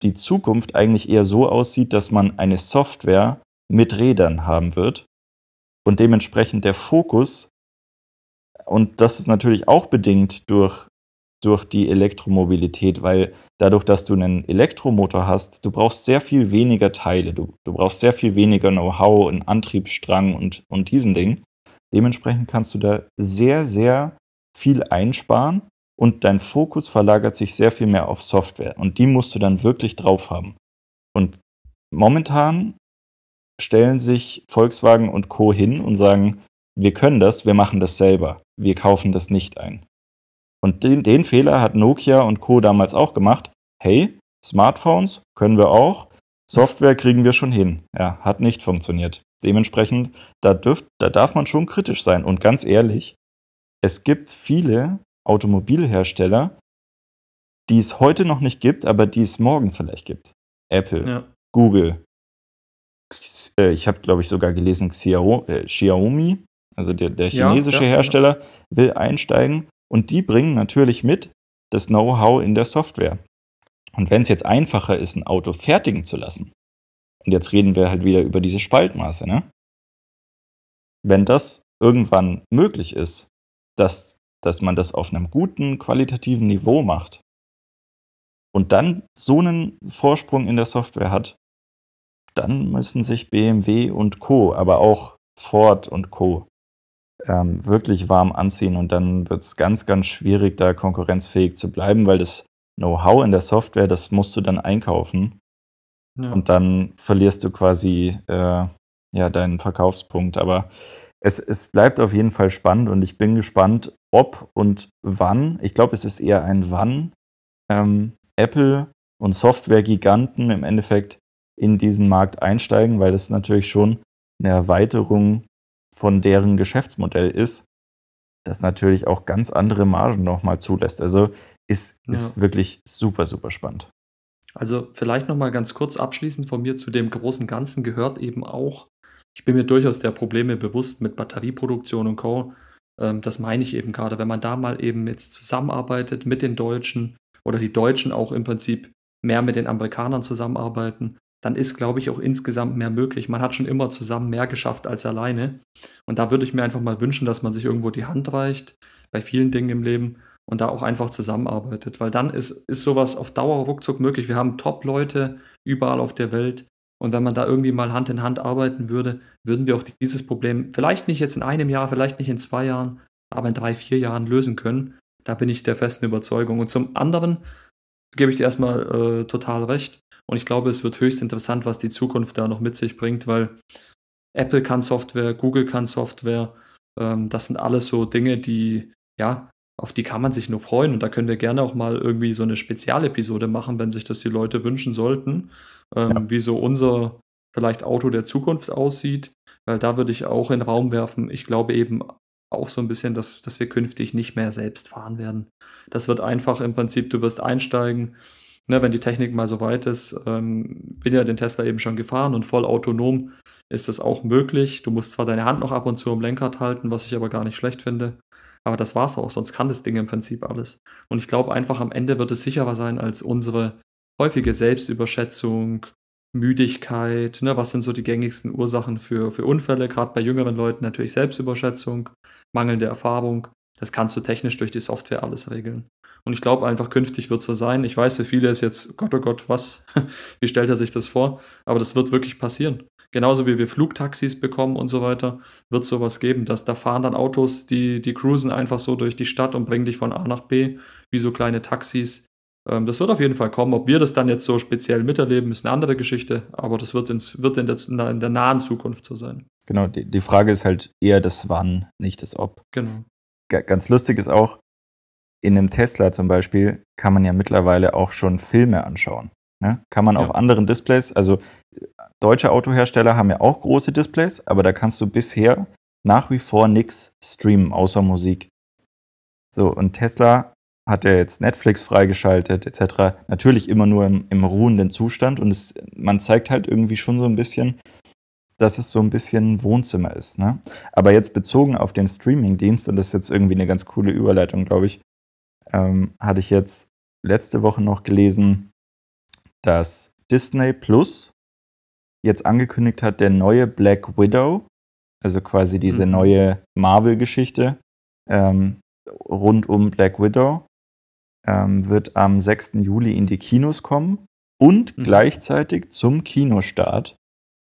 die Zukunft eigentlich eher so aussieht, dass man eine Software mit Rädern haben wird und dementsprechend der Fokus, und das ist natürlich auch bedingt durch, durch die Elektromobilität, weil dadurch, dass du einen Elektromotor hast, du brauchst sehr viel weniger Teile, du, du brauchst sehr viel weniger Know-how, einen Antriebsstrang und, und diesen Dingen. Dementsprechend kannst du da sehr, sehr viel einsparen und dein Fokus verlagert sich sehr viel mehr auf Software und die musst du dann wirklich drauf haben. Und momentan stellen sich Volkswagen und Co hin und sagen, wir können das, wir machen das selber, wir kaufen das nicht ein. Und den, den Fehler hat Nokia und Co damals auch gemacht. Hey, Smartphones können wir auch, Software kriegen wir schon hin. Ja, hat nicht funktioniert. Dementsprechend, da, dürft, da darf man schon kritisch sein. Und ganz ehrlich, es gibt viele Automobilhersteller, die es heute noch nicht gibt, aber die es morgen vielleicht gibt. Apple, ja. Google. Äh, ich habe, glaube ich, sogar gelesen Xiaomi, Also der, der chinesische ja, ja. Hersteller will einsteigen und die bringen natürlich mit das Know-how in der Software. Und wenn es jetzt einfacher ist, ein Auto fertigen zu lassen, und jetzt reden wir halt wieder über diese Spaltmaße, ne? Wenn das irgendwann möglich ist, dass, dass man das auf einem guten, qualitativen Niveau macht und dann so einen Vorsprung in der Software hat, dann müssen sich BMW und Co., aber auch Ford und Co. Ähm, wirklich warm anziehen und dann wird es ganz, ganz schwierig, da konkurrenzfähig zu bleiben, weil das Know-how in der Software, das musst du dann einkaufen Ja. und dann verlierst du quasi äh, ja, deinen Verkaufspunkt. Aber es, es bleibt auf jeden Fall spannend und ich bin gespannt, ob und wann, ich glaube, es ist eher ein wann, ähm, Apple und Software-Giganten im Endeffekt in diesen Markt einsteigen, weil das natürlich schon eine Erweiterung von deren Geschäftsmodell ist, das natürlich auch ganz andere Margen nochmal zulässt. Also ist, ist Ja. wirklich super, super spannend. Also vielleicht noch mal ganz kurz abschließend von mir zu dem großen Ganzen gehört eben auch, ich bin mir durchaus der Probleme bewusst mit Batterieproduktion und Co. Ähm, das meine ich eben gerade, wenn man da mal eben jetzt zusammenarbeitet mit den Deutschen oder die Deutschen auch im Prinzip mehr mit den Amerikanern zusammenarbeiten, dann ist, glaube ich, auch insgesamt mehr möglich. Man hat schon immer zusammen mehr geschafft als alleine. Und da würde ich mir einfach mal wünschen, dass man sich irgendwo die Hand reicht, bei vielen Dingen im Leben und da auch einfach zusammenarbeitet. Weil dann ist, ist sowas auf Dauer ruckzuck möglich. Wir haben Top-Leute überall auf der Welt. Und wenn man da irgendwie mal Hand in Hand arbeiten würde, würden wir auch dieses Problem vielleicht nicht jetzt in einem Jahr, vielleicht nicht in zwei Jahren, aber in drei, vier Jahren lösen können. Da bin ich der festen Überzeugung. Und zum anderen gebe ich dir erstmal äh, total recht. Und ich glaube, es wird höchst interessant, was die Zukunft da noch mit sich bringt, weil Apple kann Software, Google kann Software. Ähm, das sind alles so Dinge, die, ja, auf die kann man sich nur freuen. Und da können wir gerne auch mal irgendwie so eine Spezialepisode machen, wenn sich das die Leute wünschen sollten, ähm, Ja. wie so unser vielleicht Auto der Zukunft aussieht. Weil da würde ich auch in den Raum werfen, ich glaube eben auch so ein bisschen, dass, dass wir künftig nicht mehr selbst fahren werden. Das wird einfach im Prinzip, du wirst einsteigen, ne, wenn die Technik mal so weit ist. Ähm, bin ja den Tesla eben schon gefahren und voll autonom ist das auch möglich. Du musst zwar deine Hand noch ab und zu am Lenkrad halten, was ich aber gar nicht schlecht finde. Aber das war's auch, sonst kann das Ding im Prinzip alles. Und ich glaube einfach, am Ende wird es sicherer sein als unsere häufige Selbstüberschätzung, Müdigkeit. Ne? Was sind so die gängigsten Ursachen für, für Unfälle? Gerade bei jüngeren Leuten natürlich Selbstüberschätzung, mangelnde Erfahrung. Das kannst du technisch durch die Software alles regeln. Und ich glaube einfach, künftig wird es so sein. Ich weiß, für viele ist jetzt, Gott, oh Gott, was? Wie stellt er sich das vor? Aber das wird wirklich passieren. Genauso wie wir Flugtaxis bekommen und so weiter, wird sowas geben. Dass, da fahren dann Autos, die, die cruisen einfach so durch die Stadt und bringen dich von A nach B, wie so kleine Taxis. Ähm, das wird auf jeden Fall kommen. Ob wir das dann jetzt so speziell miterleben, ist eine andere Geschichte. Aber das wird, ins, wird in, der, in der nahen Zukunft so sein. Genau, die, die Frage ist halt eher das Wann, nicht das Ob. Genau. Ga- Ganz lustig ist auch, in einem Tesla zum Beispiel kann man ja mittlerweile auch schon Filme anschauen. Ne? Kann man Ja. auf anderen Displays, also deutsche Autohersteller haben ja auch große Displays, aber da kannst du bisher nach wie vor nichts streamen, außer Musik. So, und Tesla hat ja jetzt Netflix freigeschaltet, etc. Natürlich immer nur im, im ruhenden Zustand und es, man zeigt halt irgendwie schon so ein bisschen, dass es so ein bisschen Wohnzimmer ist. Ne? Aber jetzt bezogen auf den Streaming-Dienst, und das ist jetzt irgendwie eine ganz coole Überleitung, glaube ich, ähm, hatte ich jetzt letzte Woche noch gelesen, dass Disney Plus jetzt angekündigt hat, der neue Black Widow, also quasi diese Mhm. neue Marvel-Geschichte ähm, rund um Black Widow, ähm, wird am 6. Juli in die Kinos kommen und Mhm. gleichzeitig zum Kinostart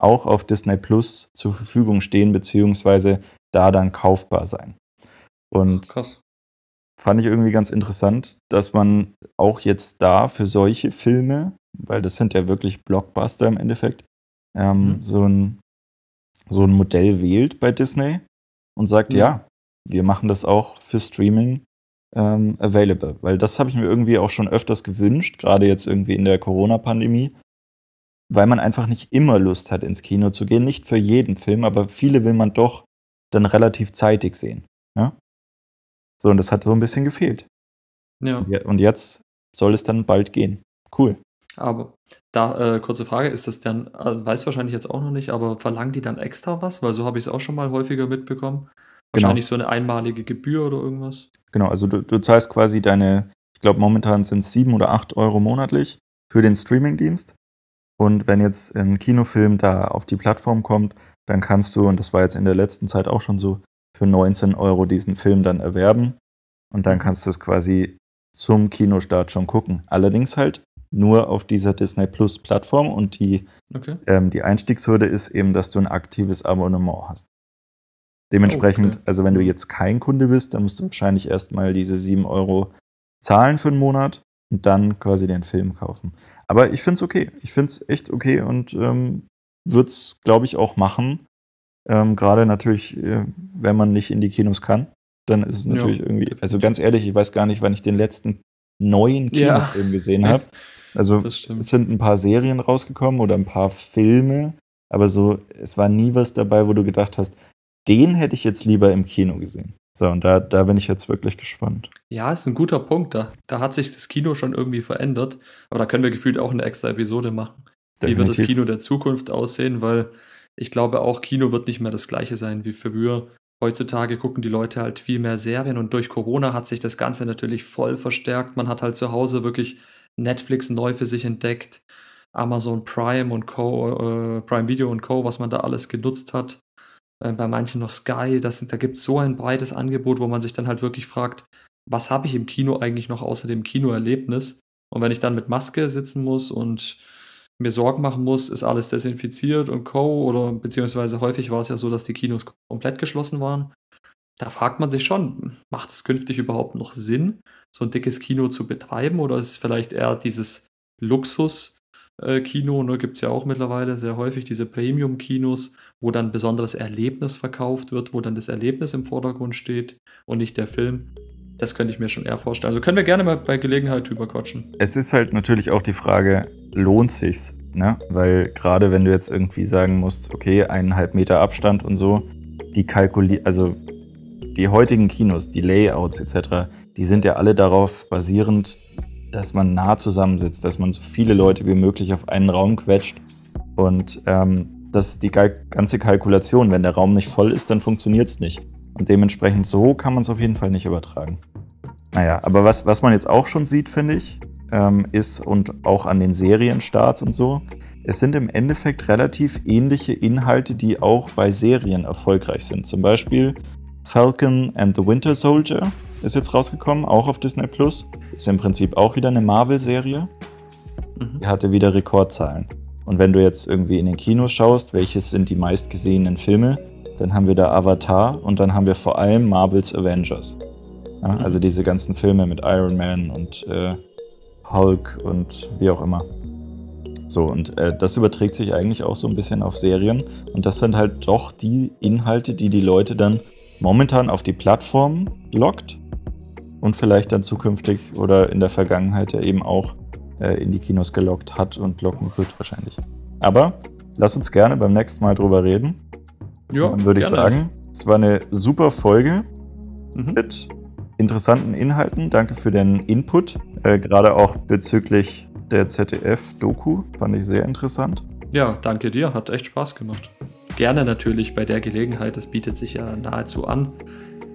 auch auf Disney Plus zur Verfügung stehen, beziehungsweise da dann kaufbar sein. Und Krass. fand ich irgendwie ganz interessant, dass man auch jetzt da für solche Filme, weil das sind ja wirklich Blockbuster im Endeffekt, ähm, Mhm. so, ein, so ein Modell wählt bei Disney und sagt, Mhm. ja, wir machen das auch für Streaming ähm, available. Weil das habe ich mir irgendwie auch schon öfters gewünscht, gerade jetzt irgendwie in der Corona-Pandemie, weil man einfach nicht immer Lust hat, ins Kino zu gehen. Nicht für jeden Film, aber viele will man doch dann relativ zeitig sehen. Ja? So, und das hat so ein bisschen gefehlt. Ja. Und je- Und jetzt soll es dann bald gehen. Cool. Aber da, äh, kurze Frage, ist das dann, also weiß wahrscheinlich jetzt auch noch nicht, aber verlangen die dann extra was? Weil so habe ich es auch schon mal häufiger mitbekommen, Genau. Wahrscheinlich so eine einmalige Gebühr oder irgendwas. Genau, also du, du zahlst quasi deine, ich glaube momentan sind es sieben oder acht Euro monatlich für den Streamingdienst. Und wenn jetzt ein Kinofilm da auf die Plattform kommt, dann kannst du, und das war jetzt in der letzten Zeit auch schon so, für 19 Euro diesen Film dann erwerben. Und dann kannst du es quasi zum Kinostart schon gucken. Allerdings halt nur auf dieser Disney Plus Plattform und die, Okay. ähm, die Einstiegshürde ist eben, dass du ein aktives Abonnement hast. Dementsprechend, Okay. also wenn du jetzt kein Kunde bist, dann musst du wahrscheinlich erstmal diese 7 Euro zahlen für einen Monat und dann quasi den Film kaufen. Aber ich finde es okay. Ich finde es echt okay und ähm, würde es, glaube ich, auch machen. Ähm, Gerade natürlich, äh, wenn man nicht in die Kinos kann, dann ist es Ja, natürlich irgendwie, definitiv. also ganz ehrlich, ich weiß gar nicht, wann ich den letzten neuen Ja. Kinofilm gesehen habe. Also es sind ein paar Serien rausgekommen oder ein paar Filme, aber so, es war nie was dabei, wo du gedacht hast, den hätte ich jetzt lieber im Kino gesehen. So, und da, da bin ich jetzt wirklich gespannt. Ja, ist ein guter Punkt. Da, da hat sich das Kino schon irgendwie verändert. Aber da können wir gefühlt auch eine extra Episode machen. Wie wird das Definitiv. Kino der Zukunft aussehen? Weil ich glaube auch, Kino wird nicht mehr das gleiche sein wie früher. Heutzutage gucken die Leute halt viel mehr Serien und durch Corona hat sich das Ganze natürlich voll verstärkt. Man hat halt zu Hause wirklich Netflix neu für sich entdeckt, Amazon Prime und Co., äh, Prime Video und Co., was man da alles genutzt hat. Äh, bei manchen noch Sky, das, da gibt es so ein breites Angebot, wo man sich dann halt wirklich fragt, was habe ich im Kino eigentlich noch außer dem Kinoerlebnis? Und wenn ich dann mit Maske sitzen muss und mir Sorgen machen muss, ist alles desinfiziert und Co. Oder beziehungsweise häufig war es ja so, dass die Kinos komplett geschlossen waren. Da fragt man sich schon, macht es künftig überhaupt noch Sinn, so ein dickes Kino zu betreiben? Oder ist es vielleicht eher dieses Luxus-Kino, ne, gibt es ja auch mittlerweile sehr häufig, diese Premium-Kinos, wo dann besonderes Erlebnis verkauft wird, wo dann das Erlebnis im Vordergrund steht und nicht der Film. Das könnte ich mir schon eher vorstellen. Also können wir gerne mal bei Gelegenheit drüber quatschen. Es ist halt natürlich auch die Frage, lohnt sich's? Ne? Weil gerade wenn du jetzt irgendwie sagen musst, okay, eineinhalb Meter Abstand und so, die kalkulieren, also die heutigen Kinos, die Layouts etc., die sind ja alle darauf basierend, dass man nah zusammensitzt, dass man so viele Leute wie möglich auf einen Raum quetscht. Und ähm, das ist die ganze Kalkulation. Wenn der Raum nicht voll ist, dann funktioniert es nicht. Und dementsprechend so kann man es auf jeden Fall nicht übertragen. Naja, aber was, was man jetzt auch schon sieht, finde ich, ähm, ist und auch an den Serienstarts und so, es sind im Endeffekt relativ ähnliche Inhalte, die auch bei Serien erfolgreich sind. Zum Beispiel Falcon and the Winter Soldier ist jetzt rausgekommen, auch auf Disney Plus. Ist im Prinzip auch wieder eine Marvel-Serie. Mhm. Die hatte wieder Rekordzahlen. Und wenn du jetzt irgendwie in den Kinos schaust, welches sind die meistgesehenen Filme, dann haben wir da Avatar und dann haben wir vor allem Marvels Avengers. Ja, Mhm. also diese ganzen Filme mit Iron Man und äh, Hulk und wie auch immer. So, und äh, das überträgt sich eigentlich auch so ein bisschen auf Serien. Und das sind halt doch die Inhalte, die die Leute dann momentan auf die Plattform lockt und vielleicht dann zukünftig oder in der Vergangenheit ja eben auch äh, in die Kinos gelockt hat und locken wird wahrscheinlich. Aber lass uns gerne beim nächsten Mal drüber reden. Ja, dann würde ich sagen, es war eine super Folge Mhm. mit interessanten Inhalten. Danke für den Input, äh, gerade auch bezüglich der ZDF-Doku. Fand ich sehr interessant. Ja, danke dir, hat echt Spaß gemacht. Gerne natürlich bei der Gelegenheit, das bietet sich ja nahezu an.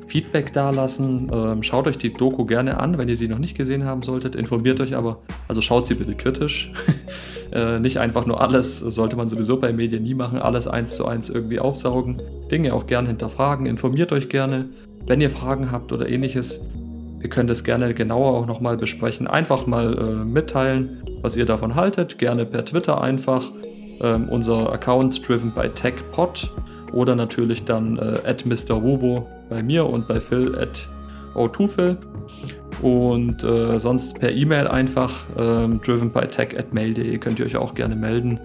Feedback dalassen, ähm, schaut euch die Doku gerne an, wenn ihr sie noch nicht gesehen haben solltet. Informiert euch aber, also schaut sie bitte kritisch. äh, nicht einfach nur alles, sollte man sowieso bei Medien nie machen, alles eins zu eins irgendwie aufsaugen. Dinge auch gerne hinterfragen, informiert euch gerne. Wenn ihr Fragen habt oder ähnliches, wir können das gerne genauer auch nochmal besprechen. Einfach mal äh, mitteilen, was ihr davon haltet. Gerne per Twitter einfach. Ähm, unser Account driven by TechPod oder natürlich dann äh, at Mr. Wovo bei mir und bei Phil at O2Phil. Und äh, sonst per E-Mail einfach ähm, driven by tech at mail.de könnt ihr euch auch gerne melden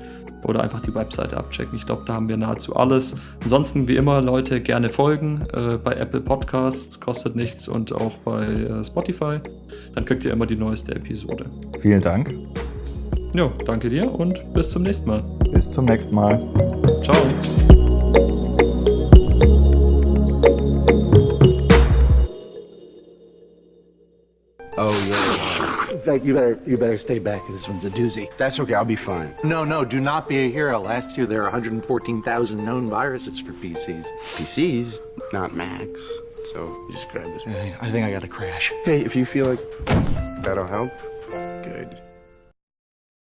oder einfach die Webseite abchecken. Ich glaube, da haben wir nahezu alles. Ansonsten, wie immer, Leute, gerne folgen äh, bei Apple Podcasts, kostet nichts und auch bei äh, Spotify. Dann kriegt ihr immer die neueste Episode. Vielen Dank. Ja, danke dir und bis zum nächsten Mal. Bis zum nächsten Mal. Ciao. Oh, yeah. fact, you better you better stay back. This one's a doozy. That's okay, I'll be fine. No, no, do not be a hero. Last year there were 114,000 known viruses for PCs. PCs, not Macs. So you just grab this. I I think I got a crash. Hey, if you feel like that'll help, good.